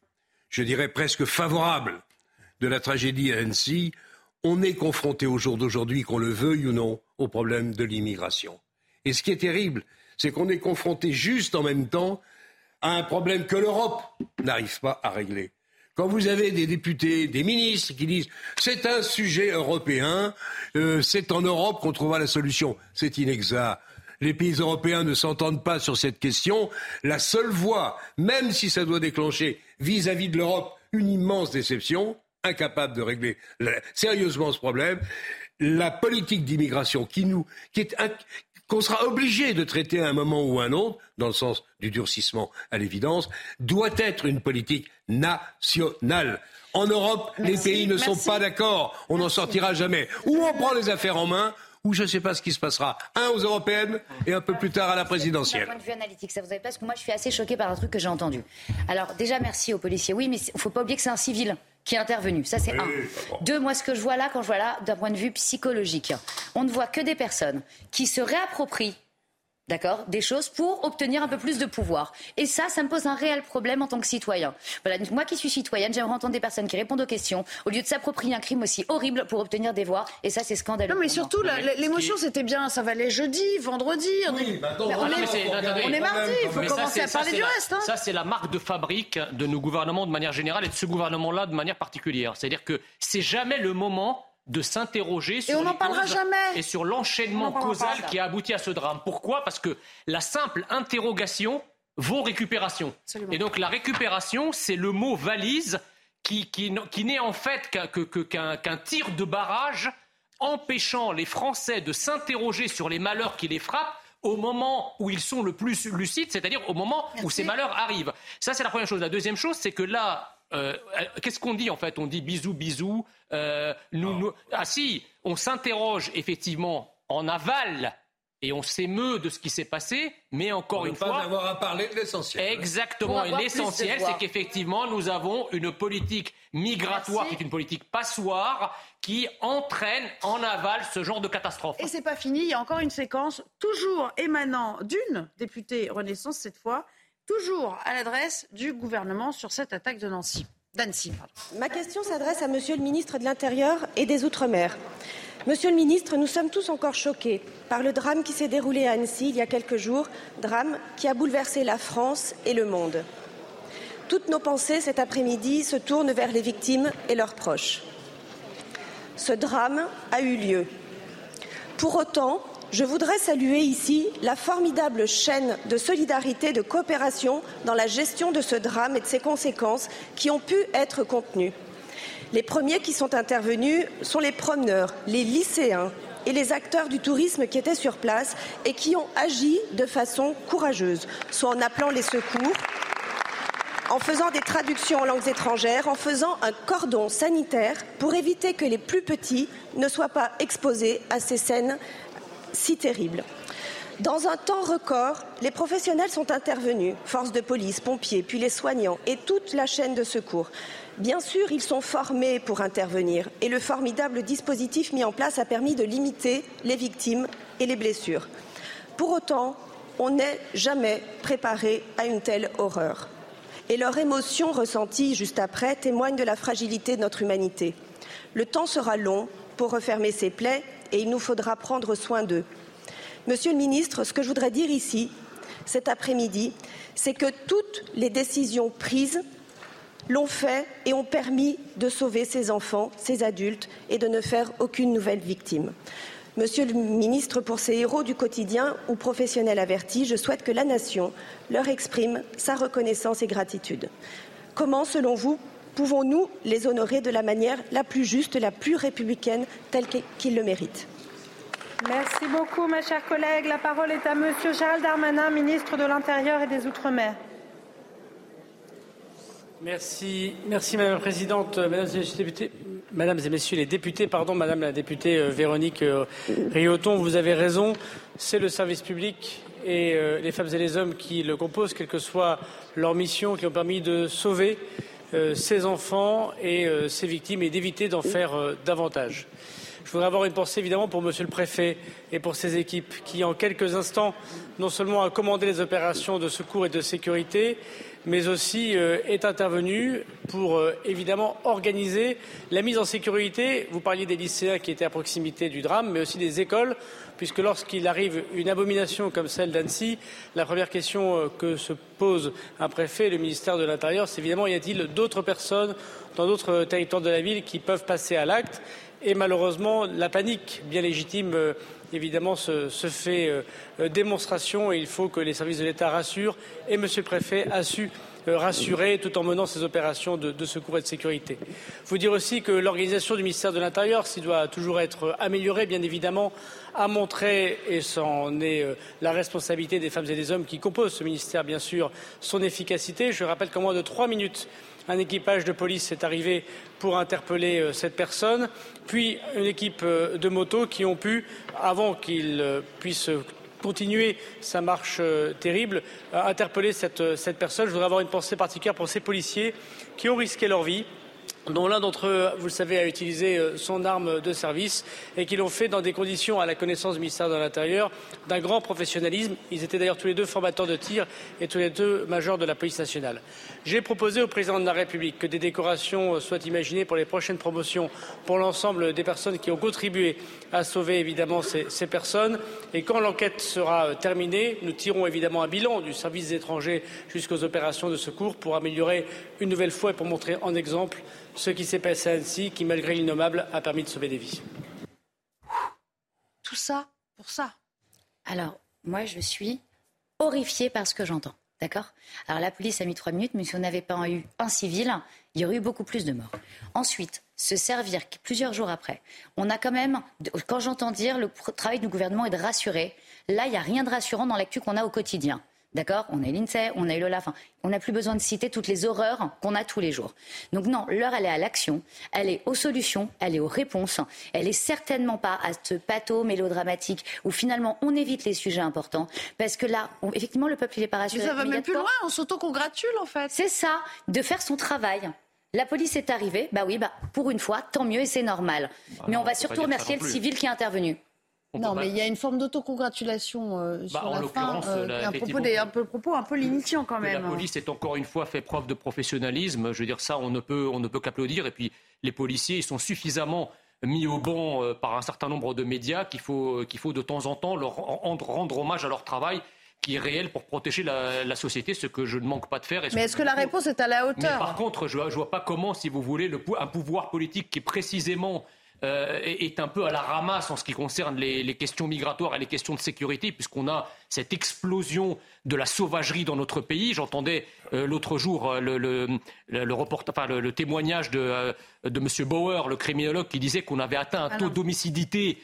je dirais presque favorable de la tragédie à Annecy, on est confronté au jour d'aujourd'hui, qu'on le veuille ou non, au problème de l'immigration. Et ce qui est terrible, c'est qu'on est confronté juste en même temps à un problème que l'Europe n'arrive pas à régler. Quand vous avez des députés, des ministres qui disent c'est un sujet européen, euh, c'est en Europe qu'on trouvera la solution, c'est inexact. Les pays européens ne s'entendent pas sur cette question. La seule voie, même si ça doit déclencher vis-à-vis de l'Europe une immense déception, incapable de régler sérieusement ce problème, la politique d'immigration qui nous, qui qu'on sera obligé de traiter à un moment ou à un autre, dans le sens du durcissement à l'évidence, doit être une politique nationale. En Europe, les pays ne sont pas d'accord. On n'en sortira jamais. Ou on prend les affaires en main, ou je ne sais pas ce qui se passera. Un aux européennes et un peu plus tard à la présidentielle. D'un point de vue analytique, ça vous avez pas Parce que moi, je suis assez choquée par un truc que j'ai entendu. Alors, déjà, merci aux policiers. Oui, mais il ne faut pas oublier que c'est un civil qui est intervenu. Ça, c'est un. Deux, moi, ce que je vois là, quand je vois là, d'un point de vue psychologique, on ne voit que des personnes qui se réapproprient d'accord, des choses pour obtenir un peu plus de pouvoir. Et ça, ça me pose un réel problème en tant que citoyen. Voilà, moi qui suis citoyenne, j'aimerais entendre des personnes qui répondent aux questions au lieu de s'approprier un crime aussi horrible pour obtenir des voix. Et ça, c'est scandaleux. Non, mais surtout, l'émotion, c'était bien, ça valait jeudi, vendredi. On est, on est, mardi, il faut commencer à parler du reste. Hein. Ça, c'est la marque de fabrique de nos gouvernements de manière générale et de ce gouvernement-là de manière particulière. C'est-à-dire que c'est jamais le moment de s'interroger sur, et et sur l'enchaînement causal qui a abouti à ce drame. Pourquoi? Parce que la simple interrogation vaut récupération. Et donc la récupération, c'est le mot valise qui, n'est en fait qu'un tir de barrage empêchant les Français de s'interroger sur les malheurs qui les frappent au moment où ils sont le plus lucides, c'est-à-dire au moment où ces malheurs arrivent. Ça, c'est la première chose. La deuxième chose, c'est que là, euh, qu'est-ce qu'on dit en fait? On dit bisous, bisous. Euh, nous, ah si, on s'interroge effectivement en aval et on s'émeut de ce qui s'est passé, mais encore une fois. Pas avoir à parler de l'essentiel. Exactement. Et l'essentiel, c'est qu'effectivement, nous avons une politique migratoire qui est une politique passoire qui entraîne en aval ce genre de catastrophe. Et c'est pas fini. Il y a encore une séquence, toujours émanant d'une députée Renaissance cette fois, toujours à l'adresse du gouvernement sur cette attaque de Nancy. D'Annecy, Ma question s'adresse à Monsieur le ministre de l'Intérieur et des Outre-mer. Monsieur le ministre, nous sommes tous encore choqués par le drame qui s'est déroulé à Annecy il y a quelques jours, drame qui a bouleversé la France et le monde. Toutes nos pensées cet après-midi se tournent vers les victimes et leurs proches. Ce drame a eu lieu. Pour autant, je voudrais saluer ici la formidable chaîne de solidarité de coopération dans la gestion de ce drame et de ses conséquences qui ont pu être contenues. Les premiers qui sont intervenus sont les promeneurs, les lycéens et les acteurs du tourisme qui étaient sur place et qui ont agi de façon courageuse, soit en appelant les secours, en faisant des traductions en langues étrangères, en faisant un cordon sanitaire pour éviter que les plus petits ne soient pas exposés à ces scènes si terrible. Dans un temps record, les professionnels sont intervenus, forces de police, pompiers, puis les soignants et toute la chaîne de secours. Bien sûr, ils sont formés pour intervenir et le formidable dispositif mis en place a permis de limiter les victimes et les blessures. Pour autant, on n'est jamais préparé à une telle horreur. Et leur émotion ressentie juste après témoigne de la fragilité de notre humanité. Le temps sera long pour refermer ces plaies et il nous faudra prendre soin d'eux. Monsieur le ministre, ce que je voudrais dire ici, cet après-midi, c'est que toutes les décisions prises l'ont fait et ont permis de sauver ces enfants, ces adultes et de ne faire aucune nouvelle victime. Monsieur le ministre, pour ces héros du quotidien ou professionnels avertis, je souhaite que la nation leur exprime sa reconnaissance et gratitude. Comment, selon vous, pouvons-nous les honorer de la manière la plus juste, la plus républicaine, telle qu'ils le méritent? Merci beaucoup, ma chère collègue. La parole est à Monsieur Gérald Darmanin, ministre de l'Intérieur et des Outre-mer. Merci, merci Madame la Présidente, Mesdames et Messieurs les députés. Mesdames et Messieurs les députés, pardon, Madame la députée euh, Véronique euh, Rioton, vous avez raison, c'est le service public et euh, les femmes et les hommes qui le composent, quelle que soit leur mission, qui ont permis de sauver euh, ces enfants et euh, ces victimes et d'éviter d'en faire davantage. Je voudrais avoir une pensée évidemment pour Monsieur le Préfet et pour ses équipes qui, en quelques instants, non seulement a commandé les opérations de secours et de sécurité, mais aussi euh, est intervenu pour euh, évidemment organiser la mise en sécurité. Vous parliez des lycéens qui étaient à proximité du drame, mais aussi des écoles, puisque lorsqu'il arrive une abomination comme celle d'Annecy, la première question euh, que se pose un préfet et le ministère de l'Intérieur, c'est évidemment y a-t-il d'autres personnes dans d'autres territoires de la ville qui peuvent passer à l'acte? Et malheureusement, la panique, bien légitime, évidemment, se, fait euh, euh, démonstration et il faut que les services de l'État rassurent. Et Monsieur le Préfet a su euh, rassurer tout en menant ces opérations de, secours et de sécurité. Il faut dire aussi que l'organisation du ministère de l'Intérieur, s'il doit toujours être améliorée, bien évidemment, a montré, et c'en est la responsabilité des femmes et des hommes qui composent ce ministère, bien sûr, son efficacité. Je rappelle qu'en moins de trois minutes, un équipage de police est arrivé pour interpeller euh, cette personne, puis une équipe euh, de motos qui ont pu, avant qu'il euh, puisse continuer sa marche terrible, interpeller cette, cette personne. Je voudrais avoir une pensée particulière pour ces policiers qui ont risqué leur vie dont l'un d'entre eux, vous le savez, a utilisé euh, son arme de service et qui l'ont fait dans des conditions, à la connaissance du ministère de l'Intérieur, d'un grand professionnalisme. Ils étaient d'ailleurs tous les deux formateurs de tir et tous les deux majors de la police nationale. J'ai proposé au président de la République que des décorations soient imaginées pour les prochaines promotions pour l'ensemble des personnes qui ont contribué à sauver évidemment ces, ces personnes. Et quand l'enquête sera euh, terminée, nous tirons évidemment un bilan du service des étrangers jusqu'aux opérations de secours pour améliorer une nouvelle fois et pour montrer en exemple ce qui s'est passé ainsi, qui, malgré l'innommable, a permis de sauver des vies. Tout ça pour ça. Alors, moi, je suis horrifiée par ce que j'entends. D'accord? Alors, la police a mis trois minutes, mais si on n'avait pas eu un civil, il y aurait eu beaucoup plus de morts. Ensuite, se servir plusieurs jours après. On a quand même, quand j'entends dire le travail du gouvernement est de rassurer, là, il n'y a rien de rassurant dans l'actu qu'on a au quotidien. D'accord On a eu l'INSEE, on a eu Lola. Enfin, on n'a plus besoin de citer toutes les horreurs qu'on a tous les jours. Donc non, l'heure, elle est à l'action, elle est aux solutions, elle est aux réponses. Elle est certainement pas à ce pathos mélodramatique où finalement on évite les sujets importants. Parce que là, effectivement, le peuple, il est pas rassuré. Mais ça va même plus loin, on s'auto-congratule en fait. C'est ça, de faire son travail. La police est arrivée, bah oui, bah pour une fois, tant mieux et c'est normal. Ah Mais on va surtout remercier le civil qui est intervenu non, mais il y a une forme d'autocongratulation euh, bah, sur la fin, euh, un, propos un, peu, propos un peu l'initiant quand même. La police est encore une fois fait preuve de professionnalisme. Je veux dire, ça, on ne peut, on ne peut qu'applaudir. Et puis, les policiers, ils sont suffisamment mis au banc euh, par un certain nombre de médias qu'il faut, qu'il faut de temps en temps leur rendre, hommage à leur travail qui est réel pour protéger la, société, ce que je ne manque pas de faire. Mais est-ce que la réponse est à la hauteur Par contre, je ne vois pas comment, si vous voulez, le, un pouvoir politique qui est précisément euh, est un peu à la ramasse en ce qui concerne les, questions migratoires et les questions de sécurité, puisqu'on a cette explosion de la sauvagerie dans notre pays. J'entendais euh, l'autre jour euh, le, le, le, témoignage de, de M. Bauer, le criminologue, qui disait qu'on avait atteint un taux d'homicidité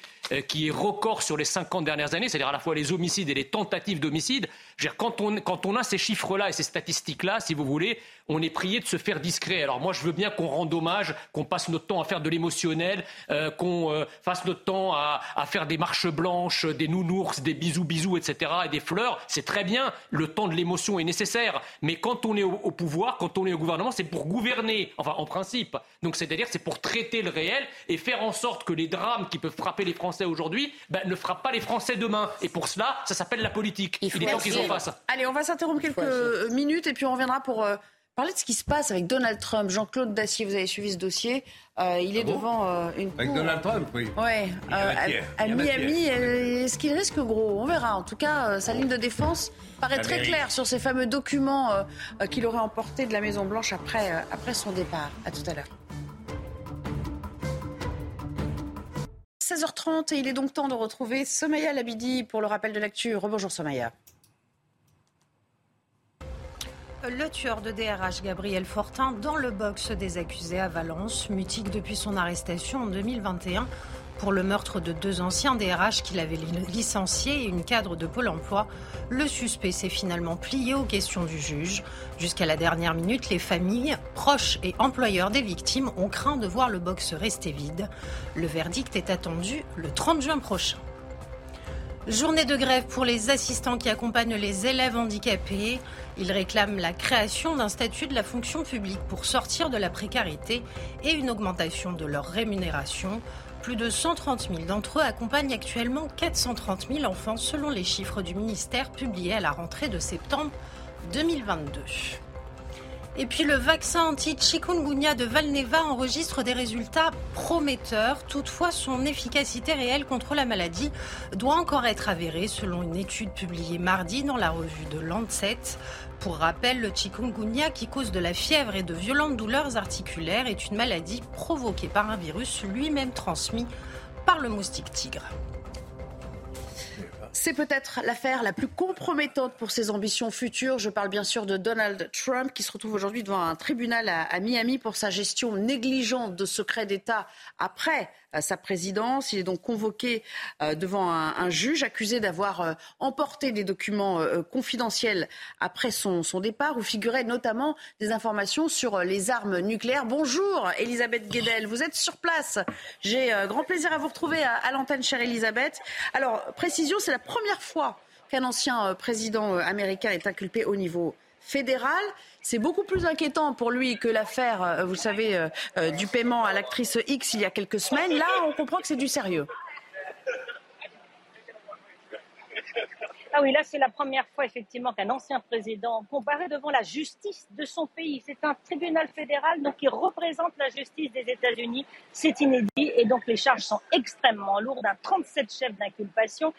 qui est record sur les 50 dernières années, c'est-à-dire à la fois les homicides et les tentatives d'homicide. Quand on, quand on a ces chiffres-là et ces statistiques-là, si vous voulez, on est prié de se faire discret. Alors moi, je veux bien qu'on rende hommage, qu'on passe notre temps à faire de l'émotionnel, euh, qu'on euh, fasse notre temps à, faire des marches blanches, des nounours, des bisous bisous, etc. et des fleurs. C'est très bien. Le temps de l'émotion est nécessaire. Mais quand on est au, pouvoir, quand on est au gouvernement, c'est pour gouverner. Enfin, en principe. Donc c'est-à-dire, c'est pour traiter le réel et faire en sorte que les drames qui peuvent frapper les Français aujourd'hui ben, ne frappent pas les Français demain. Et pour cela, ça s'appelle la politique. Il, est temps qu'ils en fassent. Allez, on va s'interrompre quelques minutes et puis on reviendra pour. Euh, Parlez de ce qui se passe avec Donald Trump. Jean-Claude Dacier, vous avez suivi ce dossier. Euh, il est ah devant euh, une Avec Donald Trump, oui. Ouais, euh, à, Miami. Est-ce qu'il risque gros? On verra. En tout cas, sa ligne de défense paraît très claire sur ces fameux documents qu'il aurait emportés de la Maison-Blanche après, après son départ. À tout à l'heure. 16h30 et il est donc temps de retrouver Somaya Labidi pour le rappel de l'actu. Rebonjour Somaya. Le tueur de DRH, Gabriel Fortin, dans le box des accusés à Valence, mutique depuis son arrestation en 2021 pour le meurtre de deux anciens DRH qu'il avait licenciés et une cadre de Pôle emploi. Le suspect s'est finalement plié aux questions du juge. Jusqu'à la dernière minute, les familles, proches et employeurs des victimes ont craint de voir le box rester vide. Le verdict est attendu le 30 juin prochain. Journée de grève pour les assistants qui accompagnent les élèves handicapés. Ils réclament la création d'un statut de la fonction publique pour sortir de la précarité et une augmentation de leur rémunération. Plus de 130 000 d'entre eux accompagnent actuellement 430 000 enfants selon les chiffres du ministère publiés à la rentrée de septembre 2022. Et puis le vaccin anti-chikungunya de Valneva enregistre des résultats prometteurs. Toutefois, son efficacité réelle contre la maladie doit encore être avérée selon une étude publiée mardi dans la revue de Lancet. Pour rappel, le chikungunya, qui cause de la fièvre et de violentes douleurs articulaires, est une maladie provoquée par un virus lui-même transmis par le moustique tigre. C'est peut-être l'affaire la plus compromettante pour ses ambitions futures. Je parle bien sûr de Donald Trump qui se retrouve aujourd'hui devant un tribunal à, Miami pour sa gestion négligente de secrets d'État après sa présidence. Il est donc convoqué euh, devant un, juge accusé d'avoir euh, emporté des documents euh, confidentiels après son, départ où figuraient notamment des informations sur les armes nucléaires. Bonjour Elisabeth Guedel, vous êtes sur place. J'ai grand plaisir à vous retrouver à, à l'antenne, chère Elisabeth. Alors, précision, c'est la première fois qu'un ancien président américain est inculpé au niveau fédéral. C'est beaucoup plus inquiétant pour lui que l'affaire, euh, vous savez, euh, euh, du paiement à l'actrice X il y a quelques semaines. Là, on comprend que c'est du sérieux. Ah oui, là, c'est la première fois, effectivement, qu'un ancien président comparaît devant la justice de son pays. C'est un tribunal fédéral, donc, qui représente la justice des États-Unis. C'est inédit. Et donc, les charges sont extrêmement lourdes. Un 37 chefs d'inculpation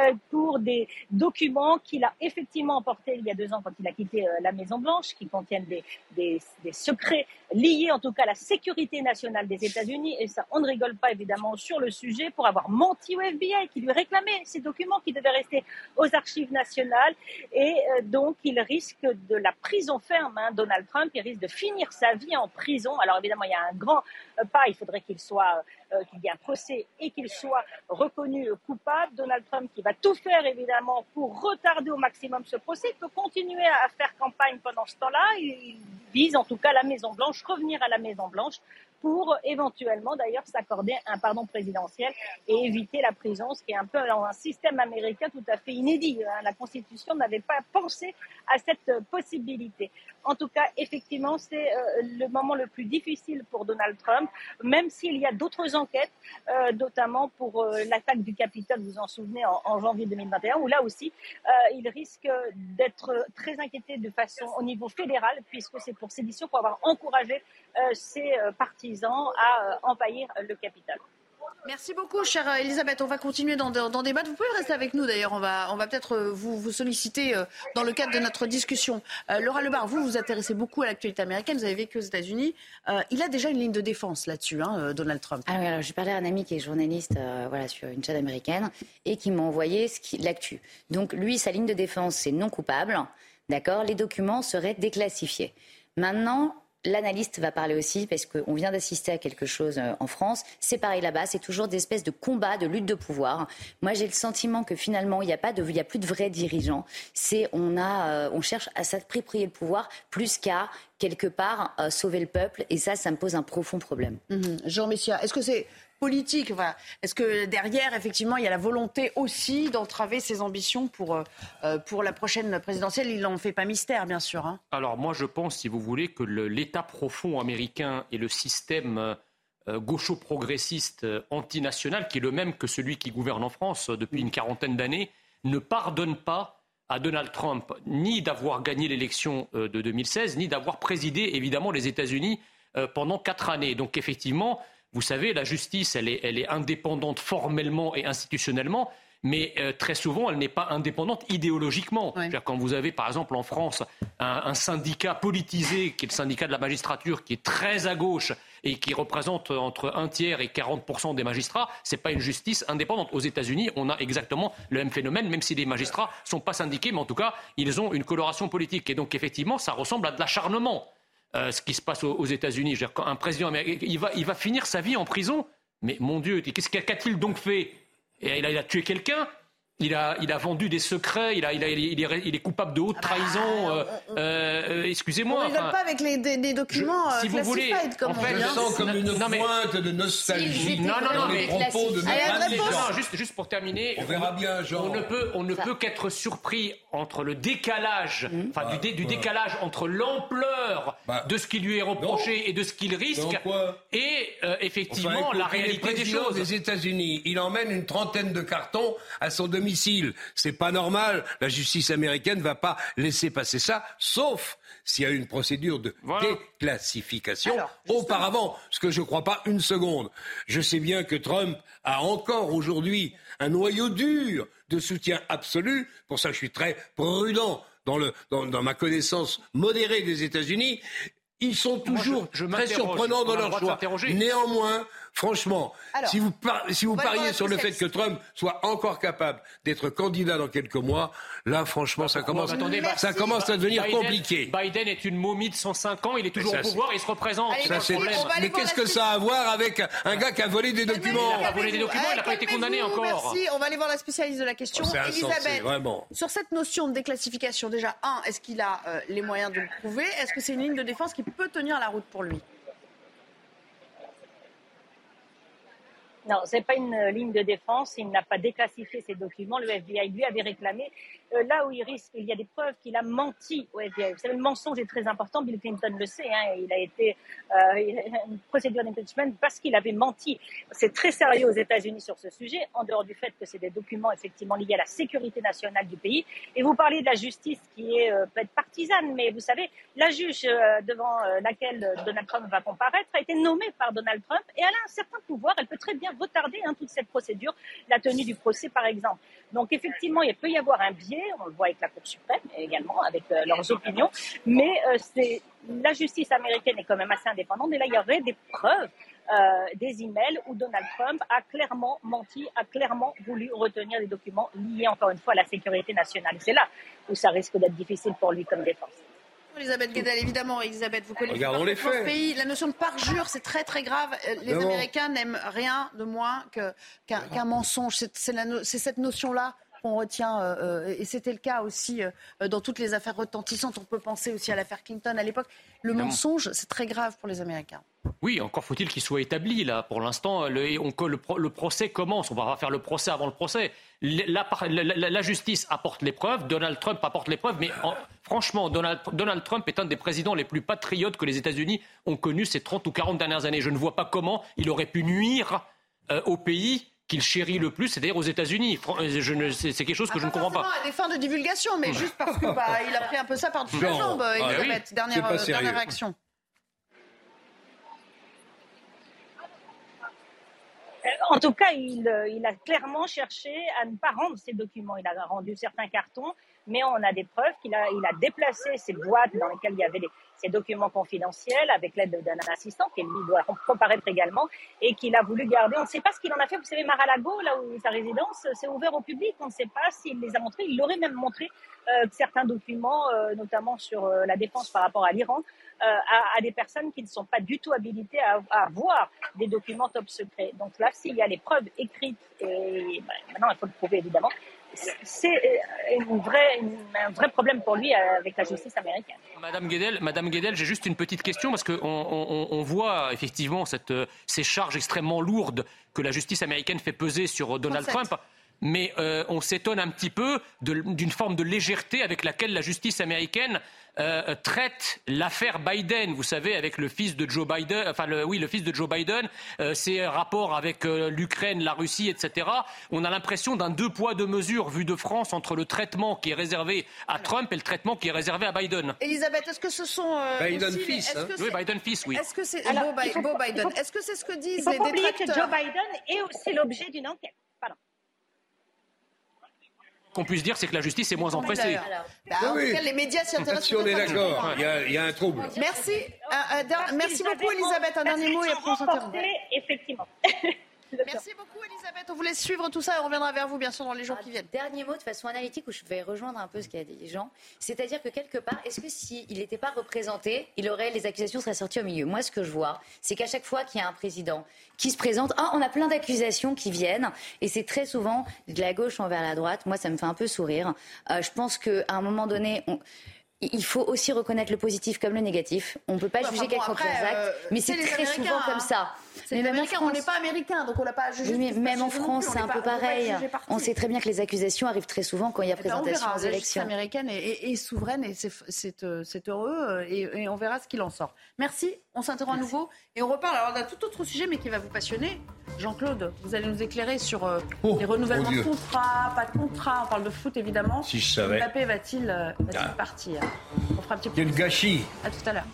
euh, pour des documents qu'il a effectivement emportés il y a deux ans quand il a quitté euh, la Maison-Blanche, qui contiennent des, des, des, secrets liés, en tout cas, à la sécurité nationale des États-Unis. Et ça, on ne rigole pas, évidemment, sur le sujet pour avoir menti au FBI, qui lui réclamait ces documents qui devaient rester aux archives nationales et euh, donc il risque de la prison ferme. Hein, Donald Trump, il risque de finir sa vie en prison. Alors évidemment, il y a un grand euh, pas. Il faudrait qu'il soit euh, qu'il y ait un procès et qu'il soit reconnu coupable. Donald Trump qui va tout faire évidemment pour retarder au maximum ce procès, peut continuer à faire campagne pendant ce temps-là. Il vise en tout cas la Maison Blanche, revenir à la Maison Blanche pour éventuellement d'ailleurs s'accorder un pardon présidentiel et éviter la prison, ce qui est un peu un système américain tout à fait inédit. Hein. La Constitution n'avait pas pensé à cette possibilité. En tout cas, effectivement, c'est euh, le moment le plus difficile pour Donald Trump, même s'il y a d'autres enquêtes, euh, notamment pour euh, l'attaque du Capitole, vous vous en souvenez, en, janvier 2021, où là aussi, il risque d'être très inquiété de façon au niveau fédéral, puisque c'est pour sédition, pour avoir encouragé ses partisans à envahir le Capitole. Merci beaucoup, chère Elisabeth. On va continuer d'en débattre. Vous pouvez rester avec nous, d'ailleurs. On va, on va peut-être euh, vous, solliciter euh, dans le cadre de notre discussion. Euh, Laura Lebar, vous vous intéressez beaucoup à l'actualité américaine. Vous avez vécu aux États-Unis. il a déjà une ligne de défense là-dessus, hein, Donald Trump. Ah oui, alors j'ai parlé à un ami qui est journaliste voilà, sur une chaîne américaine et qui m'a envoyé l'actu. Donc, lui, sa ligne de défense, c'est non coupable. D'accord? Les documents seraient déclassifiés. Maintenant, L'analyste va parler aussi parce qu'on vient d'assister à quelque chose euh, en France. C'est pareil là-bas, c'est toujours des espèces de combats, de lutte de pouvoir. Moi, j'ai le sentiment que finalement, il n'y a pas de, il a plus de vrais dirigeants. C'est, on a, euh, on cherche à s'approprier le pouvoir plus qu'à quelque part euh, sauver le peuple. Et ça, ça me pose un profond problème. Mhm. Jean Messia, est-ce que c'est politique. Est-ce que derrière, effectivement, il y a la volonté aussi d'entraver ses ambitions pour, euh, euh, pour la prochaine présidentielle? Il n'en fait pas mystère, bien sûr. Hein. Alors moi, je pense, si vous voulez, que l'État profond américain et le système euh, gaucho-progressiste antinational, qui est le même que celui qui gouverne en France depuis une quarantaine d'années, ne pardonne pas à Donald Trump ni d'avoir gagné l'élection de 2016, ni d'avoir présidé évidemment les États-Unis pendant quatre années. Donc effectivement, vous savez, la justice, elle est, indépendante formellement et institutionnellement, mais euh, très souvent, elle n'est pas indépendante idéologiquement. Quand vous avez, par exemple, en France, un, syndicat politisé, qui est le syndicat de la magistrature, qui est très à gauche et qui représente entre un tiers et 40 des magistrats, ce n'est pas une justice indépendante. Aux États-Unis, on a exactement le même phénomène, même si les magistrats ne sont pas syndiqués, mais en tout cas, ils ont une coloration politique. Et donc, effectivement, ça ressemble à de l'acharnement. Euh, ce qui se passe aux, États-Unis. Un président américain, il va, finir sa vie en prison. Mais mon Dieu, qu'a-t-il donc fait? Il a, tué quelqu'un Il a, il a vendu des secrets, il, a, il, a, il, est, il est coupable de haute trahison. euh, euh, Excusez-moi. On rigole enfin, pas avec les, des, des documents si euh, vous voulez, comme en on fait, dit, Je hein. sens comme une Non, mais- pointe de nostalgie non, non, non, dans les propos de. Non, juste, juste pour terminer, On verra bien, Jean. on ne peut, on ne peut qu'être surpris entre le décalage, enfin du, dé- du décalage entre l'ampleur de ce qui lui est reproché et de ce qu'il risque, et euh, effectivement Enfin, écoute, la réalité des choses. États-Unis, il emmène une trentaine de cartons à son domicile. C'est pas normal. La justice américaine va pas laisser passer ça, sauf s'il y a une procédure de déclassification auparavant, ce que je ne crois pas une seconde. Je sais bien que Trump a encore aujourd'hui un noyau dur de soutien absolu. Pour ça, je suis très prudent dans, le, dans, dans ma connaissance modérée des États-Unis. Ils sont toujours je très surprenants dans leur choix. Néanmoins, franchement, Alors, si vous, par- si vous pariez sur le fait que Trump soit encore capable d'être candidat dans quelques mois, là, franchement, ça commence, Attendez, ça commence à devenir Biden- compliqué. Biden est une momie de 105 ans, il est toujours ça, au pouvoir, il se représente. Ça, c'est- Problème. Mais qu'est-ce que ça a à voir avec un gars qui a volé des documents Il a volé des documents, il n'a pas été condamné encore. Merci, on va aller voir la spécialiste de la question. Oh, Elisabeth, sur cette notion de déclassification, déjà, un, est-ce qu'il a euh, les moyens de le prouver? Est-ce que c'est une ligne de défense qui peut tenir la route pour lui? Non, ce n'est pas une euh, ligne de défense. Il n'a pas déclassifié ces documents. Le FBI lui avait réclamé. Euh, là où il risque, il y a des preuves qu'il a menti au FBI. Vous savez, le mensonge est très important. Bill Clinton le sait. Hein, il a été euh, une procédure d'impeachment parce qu'il avait menti. C'est très sérieux aux États-Unis sur ce sujet, en dehors du fait que c'est des documents effectivement liés à la sécurité nationale du pays. Et vous parlez de la justice qui est euh, peut-être partisane, mais vous savez, la juge devant laquelle Donald Trump va comparaître a été nommée par Donald Trump et elle a un certain pouvoir. Elle peut très bien retarder hein, toute cette procédure, la tenue du procès par exemple. Donc effectivement, il peut y avoir un biais, on le voit avec la Cour suprême et également avec euh, leurs opinions, mais euh, c'est la justice américaine est quand même assez indépendante et là il y aurait des preuves. euh, des emails où Donald Trump a clairement menti, a clairement voulu retenir des documents liés encore une fois à la sécurité nationale. C'est là où ça risque d'être difficile pour lui comme défense. Elisabeth Guedel, évidemment, Elisabeth, vous connaissez Regardons les faits. pays. La notion de parjure, c'est très très grave. Euh, Les. Américains n'aiment rien de moins que- qu'un mensonge. C'est cette notion-là qu'on retient, euh, euh, et c'était le cas aussi euh, dans toutes les affaires retentissantes. On peut penser aussi à l'affaire Clinton à l'époque. Le Évidemment. mensonge, c'est très grave pour les Américains. Oui, encore faut-il qu'il soit établi là. Pour l'instant, le, procès commence. On va pas faire le procès avant le procès. La, par- la- la- la justice apporte les preuves, Donald Trump apporte les preuves, mais en- franchement, Donald, Donald Trump est un des présidents les plus patriotes que les États-Unis ont connus ces 30 ou 40 dernières années. Je ne vois pas comment il aurait pu nuire euh, au pays qu'il chérit le plus, c'est-à-dire aux États-Unis. Euh, C'est quelque chose que je ne comprends pas. Forcément à des fins de divulgation, mais juste parce que bah, il a pris un peu ça par-dessus la jambe, Ah, Elisabeth. oui. Dernière, euh, dernière réaction. Euh, En tout cas, il, euh, il a clairement cherché à ne pas rendre ces documents. Il a rendu certains cartons, mais on a des preuves qu'il a, il a déplacé ces boîtes dans lesquelles il y avait des- ces documents confidentiels avec l'aide d'un assistant qui lui doit comparaître également et qu'il a voulu garder. On ne sait pas ce qu'il en a fait. Vous savez, Mar-a-Lago, là où sa résidence, c'est ouvert au public. On ne sait pas s'il les a montrés. Il aurait même montré euh, certains documents, euh, notamment sur euh, la défense par rapport à l'Iran, euh, à, à des personnes qui ne sont pas du tout habilitées à, à voir des documents top secret. Donc là, s'il y a les preuves écrites, et ben, maintenant il faut le prouver évidemment, c'est euh, une vraie, une- un vrai problème pour lui euh, avec la justice américaine. Madame Guedel, Madame Guedel, j'ai juste une petite question parce qu'on on, on voit effectivement cette, euh, ces charges extrêmement lourdes que la justice américaine fait peser sur Donald 37. Trump. Mais euh, on s'étonne un petit peu d'une forme de légèreté avec laquelle la justice américaine euh, traite l'affaire Biden. Vous savez, avec le fils de Joe Biden, enfin le, oui, le fils de Joe Biden, euh, ses rapports avec euh, l'Ukraine, la Russie, etc. On a l'impression d'un deux poids deux mesures vu de France entre le traitement qui est réservé à Trump et le traitement qui est réservé à Biden. Elisabeth, est-ce que ce sont euh, Biden aussi fils, hein. que Oui, Biden fils, oui. Est-ce que c'est il Biden? Est-ce que c'est ce que disent les oublier que détracteurs? Joe Biden est aussi l'objet d'une enquête. Qu'on puisse dire, c'est que la justice est moins empressée. Bah, en tout cas, les médias s'y intéressent. Si on est d'accord, il y, a- il y a un trouble. Merci. Euh, euh, merci beaucoup, Elisabeth. Un dernier mot et après on s'interrompt. Effectivement. Merci beaucoup, Elisabeth. On laisse suivre tout ça et on reviendra vers vous, bien sûr, dans les jours qui viennent. Dernier mot de façon analytique où je vais rejoindre un peu ce qu'a dit gens. C'est-à-dire que quelque part, est-ce que s'il n'était pas représenté, il aurait, les accusations seraient sorties au milieu? Moi, ce que je vois, c'est qu'à chaque fois qu'il y a un président qui se présente, ah, on a plein d'accusations qui viennent et c'est très souvent de la gauche envers la droite. Moi, ça me fait un peu sourire. Euh, je pense qu'à un moment donné, on il faut aussi reconnaître le positif comme le négatif. On ne peut pas juger enfin bon, quelqu'un actes, euh, mais c'est très Américains, souvent hein. comme ça. Mais même on n'est pas américains, donc on l'a pas jugé. Oui, même en France, c'est un pas- peu pareil. On sait très bien que les accusations arrivent très souvent quand il y a Eh ben, on présentation verra. aux élections. américaine est, souveraine et c'est- euh, heureux euh, et, et on verra ce qu'il en sort. Merci, on s'interrompt à nouveau et on reparle alors d'un tout autre sujet mais qui va vous passionner. Jean-Claude, vous allez nous éclairer sur euh, Oh, les renouvellements de contrats, pas de contrats, on parle de foot évidemment. Si je savais. Mbappé va-t-il euh, va-t-il Ah. partir? On fera un petit peu Quel gâchis À tout à l'heure.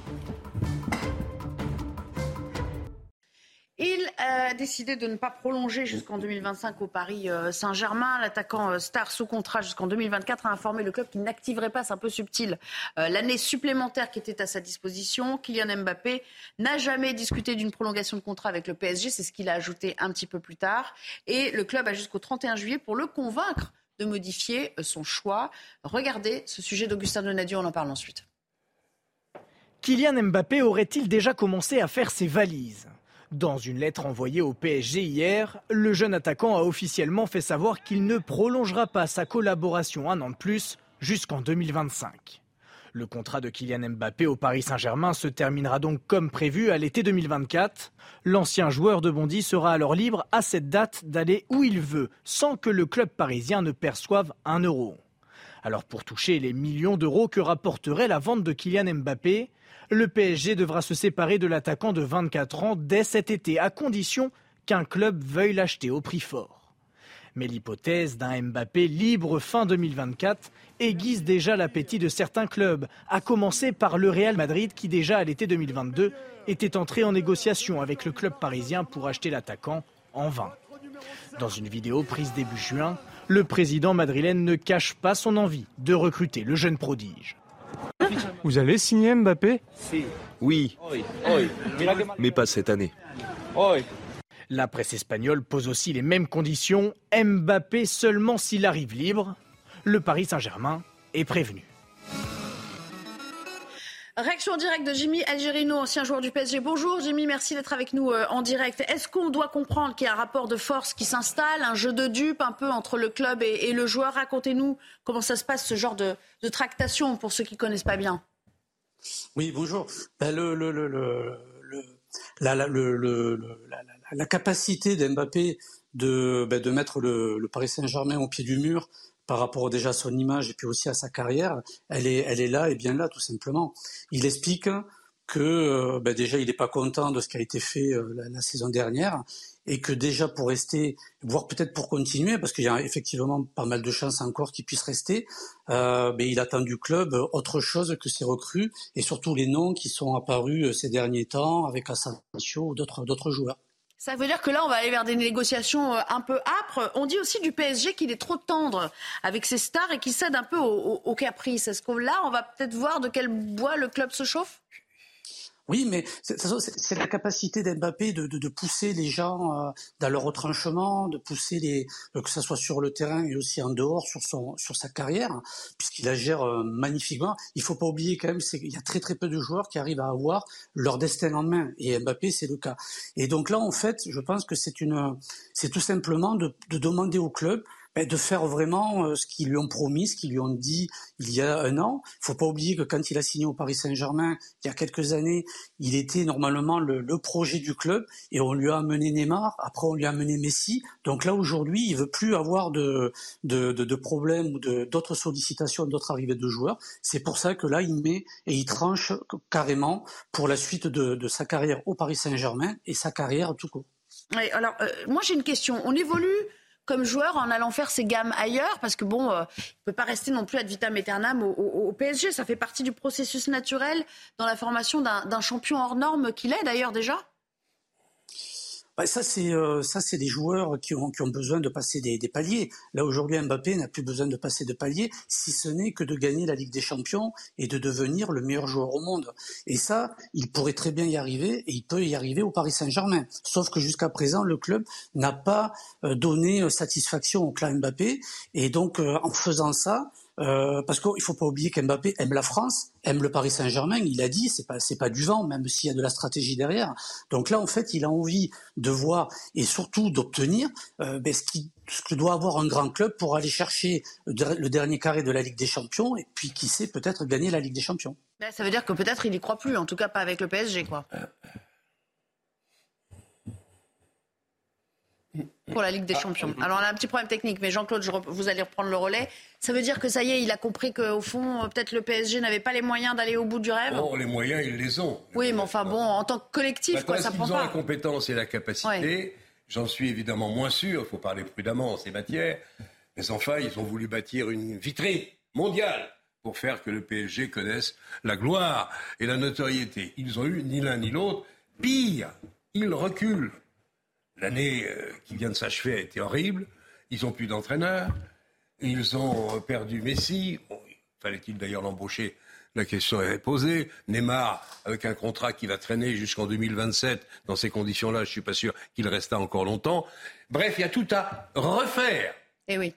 Il a décidé de ne pas prolonger jusqu'en 2025 au Paris euh, Saint-Germain. L'attaquant euh, star sous contrat jusqu'en 2024 a informé le club qu'il n'activerait pas, c'est un peu subtil, euh, l'année supplémentaire qui était à sa disposition. Kylian Mbappé n'a jamais discuté d'une prolongation de contrat avec le PSG, c'est ce qu'il a ajouté un petit peu plus tard. Et le club a jusqu'au 31 juillet pour le convaincre de modifier son choix. Regardez ce sujet d'Augustin Donadieu, on en parle ensuite. Kylian Mbappé aurait-il déjà commencé à faire ses valises? Dans une lettre envoyée au PSG hier, le jeune attaquant a officiellement fait savoir qu'il ne prolongera pas sa collaboration un an de plus jusqu'en 2025. Le contrat de Kylian Mbappé au Paris Saint-Germain se terminera donc comme prévu à l'été 2024. L'ancien joueur de Bondy sera alors libre à cette date d'aller où il veut, sans que le club parisien ne perçoive un euro. Alors pour toucher les millions d'euros que rapporterait la vente de Kylian Mbappé, le PSG devra se séparer de l'attaquant de 24 ans dès cet été, à condition qu'un club veuille l'acheter au prix fort. Mais l'hypothèse d'un Mbappé libre fin 2024 aiguise déjà l'appétit de certains clubs, à commencer par le Real Madrid qui déjà à l'été 2022 était entré en négociation avec le club parisien pour acheter l'attaquant en vain. Dans une vidéo prise début juin, le président madrilène ne cache pas son envie de recruter le jeune prodige. Vous allez signer Mbappé? Oui, mais pas cette année. La presse espagnole pose aussi les mêmes conditions. Mbappé seulement s'il arrive libre. Le Paris Saint-Germain est prévenu. Réaction en direct de Jimmy Algerino, ancien joueur du PSG. Bonjour Jimmy, merci d'être avec nous euh, en direct. Est-ce qu'on doit comprendre qu'il y a un rapport de force qui s'installe, un jeu de dupes un peu entre le club et, le joueur? Racontez-nous comment ça se passe, ce genre de, tractation pour ceux qui ne connaissent pas bien. Oui, bonjour. Le, la, la, capacité d'Mbappé de, ben, mettre le Paris Saint-Germain au pied du mur par rapport déjà à son image et puis aussi à sa carrière, elle est, elle est là et bien là, tout simplement. Il explique que euh, ben, déjà il n'est pas content de ce qui a été fait euh, la, saison dernière et que déjà pour rester, voire peut-être pour continuer, parce qu'il y a effectivement pas mal de chances encore qu'il puisse rester, euh, ben, il attend du club autre chose que ses recrues et surtout les noms qui sont apparus ces derniers temps avec Asensio ou d'autres joueurs. Ça veut dire que là, on va aller vers des négociations euh, un peu âpres. On dit aussi du PSG qu'il est trop tendre avec ses stars et qu'il cède un peu au, au- au caprice. Est-ce que là, on va peut-être voir de quel bois le club se chauffe? Oui, mais c'est- la capacité d'Mbappé de, de, de pousser les gens euh, dans leur retranchement, de pousser les euh, que ça soit sur le terrain et aussi en dehors sur son sur sa carrière, puisqu'il la gère euh, magnifiquement. Il faut pas oublier quand même, qu'il y a très très peu de joueurs qui arrivent à avoir leur destin en main, et Mbappé c'est le cas. Et donc là, en fait, je pense que c'est une c'est tout simplement de, de demander au club de faire vraiment euh, ce qu'ils lui ont promis, ce qu'ils lui ont dit il y a un an. Il faut pas oublier que quand il a signé au Paris Saint-Germain, il y a quelques années, il était normalement le, le projet du club et on lui a amené Neymar, après on lui a amené Messi. Donc là aujourd'hui, il veut plus avoir de, de, de, de problèmes ou d'autres sollicitations, d'autres arrivées de joueurs. C'est pour ça que là, il met et il tranche carrément pour la suite de, de sa carrière au Paris Saint-Germain et sa carrière tout court. Ouais, alors, euh, moi j'ai une question. On évolue comme joueur en allant faire ses gammes ailleurs parce que bon, euh, il peut pas rester non plus ad vitam aeternam au, au- au PSG. Ça fait partie du processus naturel dans la formation d'un d'un champion hors norme qu'il est d'ailleurs déjà. Bah, ça, c'est euh, ça, c'est des joueurs qui ont, qui ont besoin de passer des, des paliers. Là aujourd'hui, Mbappé n'a plus besoin de passer de paliers, si ce n'est que de gagner la Ligue des Champions et de devenir le meilleur joueur au monde. Et ça, il pourrait très bien y arriver, et il peut y arriver au Paris Saint-Germain. Sauf que jusqu'à présent, le club n'a pas euh, donné euh, satisfaction au clan Mbappé, et donc en faisant ça, euh, parce qu'il faut pas oublier qu'Mbappé aime la France, aime le Paris Saint-Germain. Il a dit, c'est pas c'est pas du vent, même s'il y a de la stratégie derrière. Donc là, en fait, il a envie de voir et surtout d'obtenir euh, ben, ce, qui, ce que doit avoir un grand club pour aller chercher le dernier carré de la Ligue des Champions et puis qui sait peut-être gagner la Ligue des Champions. Ben, ça veut dire que peut-être il y croit plus, en tout cas pas avec le PSG, quoi. Pour la Ligue des ah, Champions. Alors on a un petit problème technique, mais Jean-Claude, vous allez reprendre le relais. Ça veut dire que ça y est, il a compris qu'au fond, euh, peut-être le PSG n'avait pas les moyens d'aller au bout du rêve Non, les moyens, ils les ont. Oui, mais enfin bon, en tant que collectif, quoi, ça prend ils ont la compétence et la capacité. J'en suis évidemment moins sûr, il faut parler prudemment en ces matières. Mais enfin, ils ont voulu bâtir une vitrine mondiale pour faire que le PSG connaisse la gloire et la notoriété. Ils ont eu ni l'un ni l'autre. Pire, ils reculent. L'année euh, qui vient de s'achever a été horrible. Ils n'ont plus d'entraîneur. Ils ont euh, perdu Messi. Fallait-il d'ailleurs l'embaucher? La question est posée. Neymar, avec un contrat qui va traîner jusqu'en 2027, dans ces conditions-là, je ne suis pas sûr qu'il restera encore longtemps. Bref, il y a tout à refaire. Eh oui.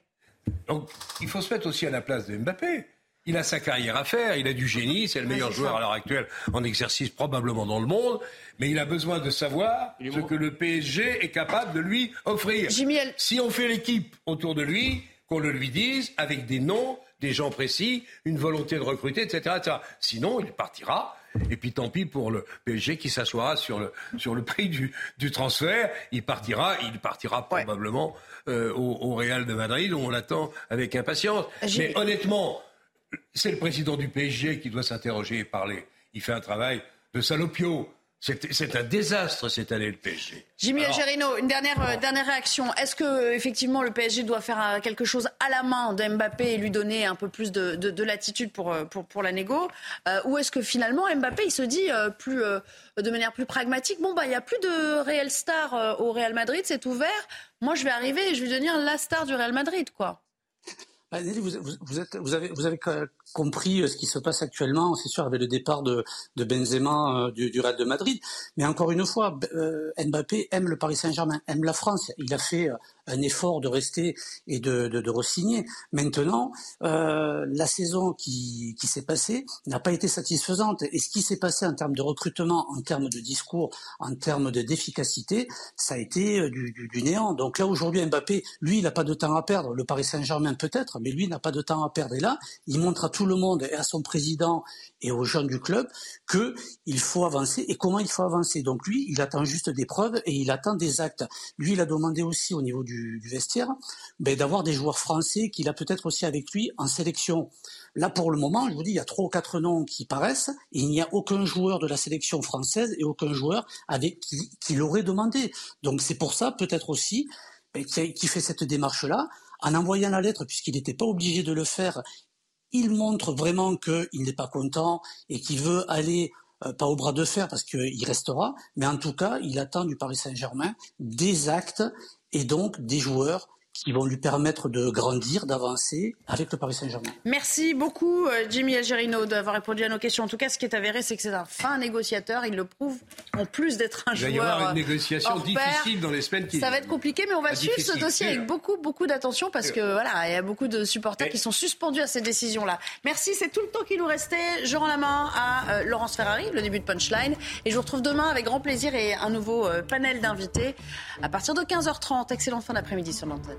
Donc, il faut se mettre aussi à la place de Mbappé. Il a sa carrière à faire, il a du génie, c'est le meilleur joueur à l'heure actuelle en exercice probablement dans le monde, mais il a besoin de savoir ce que le PSG est capable de lui offrir. Si on fait l'équipe autour de lui, qu'on le lui dise avec des noms, des gens précis, une volonté de recruter, etc. Sinon, il partira. Et puis tant pis pour le PSG qui s'assoira sur le, sur le prix du, du transfert. Il partira, il partira probablement euh, au, au Real de Madrid où on l'attend avec impatience. Mais honnêtement, c'est le président du PSG qui doit s'interroger et parler. Il fait un travail de salopio. C'est un désastre cette année le PSG. Jimmy Algerino, une dernière, euh, dernière réaction. Est-ce que effectivement le PSG doit faire euh, quelque chose à la main d'Mbappé et lui donner un peu plus de, de, latitude pour, euh, pour, pour, la négo Ou est-ce que finalement Mbappé il se dit plus, de manière plus pragmatique, bon bah il n'y a plus de réel star au Real Madrid, c'est ouvert. Moi je vais arriver et je vais devenir la star du Real Madrid quoi. Bah, vous, vous, êtes, vous, avez, vous avez compris euh, ce qui se passe actuellement, c'est sûr, avec le départ de, de Benzema euh, du, du, Real de Madrid. Mais encore une fois, euh, Mbappé aime le Paris Saint-Germain, aime la France. Il a fait un effort de rester et de, de, de re-signer. Maintenant, euh, la saison qui, qui s'est passée n'a pas été satisfaisante. Et ce qui s'est passé en termes de recrutement, en termes de discours, en termes d'efficacité, ça a été du, du, du, néant. Donc là, aujourd'hui, Mbappé, lui, il n'a pas de temps à perdre. Le Paris Saint-Germain peut-être, mais lui n'a pas de temps à perdre. Et là, il montre à tout le monde et à son président et aux jeunes du club que il faut avancer et comment il faut avancer? Donc lui, il attend juste des preuves et il attend des actes. Lui, il a demandé aussi au niveau du, vestiaire ben, d'avoir des joueurs français qu'il a peut-être aussi avec lui en sélection. Là, pour le moment, je vous dis, il y a trois ou quatre noms qui paraissent et il n'y a aucun joueur de la sélection française et aucun joueur avec qui, qui l'aurait demandé. Donc c'est pour ça, peut-être aussi, ben, qui fait cette démarche-là en envoyant la lettre, puisqu'il n'était pas obligé de le faire, il montre vraiment qu'il n'est pas content et qu'il veut aller euh, pas au bras de fer parce qu'il restera, mais en tout cas, il attend du Paris Saint-Germain des actes et donc des joueurs qui vont lui permettre de grandir, d'avancer avec le Paris Saint-Germain. Merci beaucoup, euh, Jimmy Algerino, d'avoir répondu à nos questions. En tout cas, ce qui est avéré, c'est que c'est un fin négociateur. Il le prouve, en plus d'être un joueur. Il va y avoir une négociation difficile dans les semaines qui Ça va être compliqué, mais on va suivre ce dossier avec beaucoup, beaucoup d'attention parce que voilà, il y a beaucoup de supporters qui sont suspendus à ces décisions-là. Merci, c'est tout le temps qui nous restait. Je rends la main à euh, Laurence Ferrari, le début de Punchline. Et je vous retrouve demain avec grand plaisir et un nouveau euh, panel d'invités à partir de 15h30. Excellente fin d'après-midi sur l'antenne.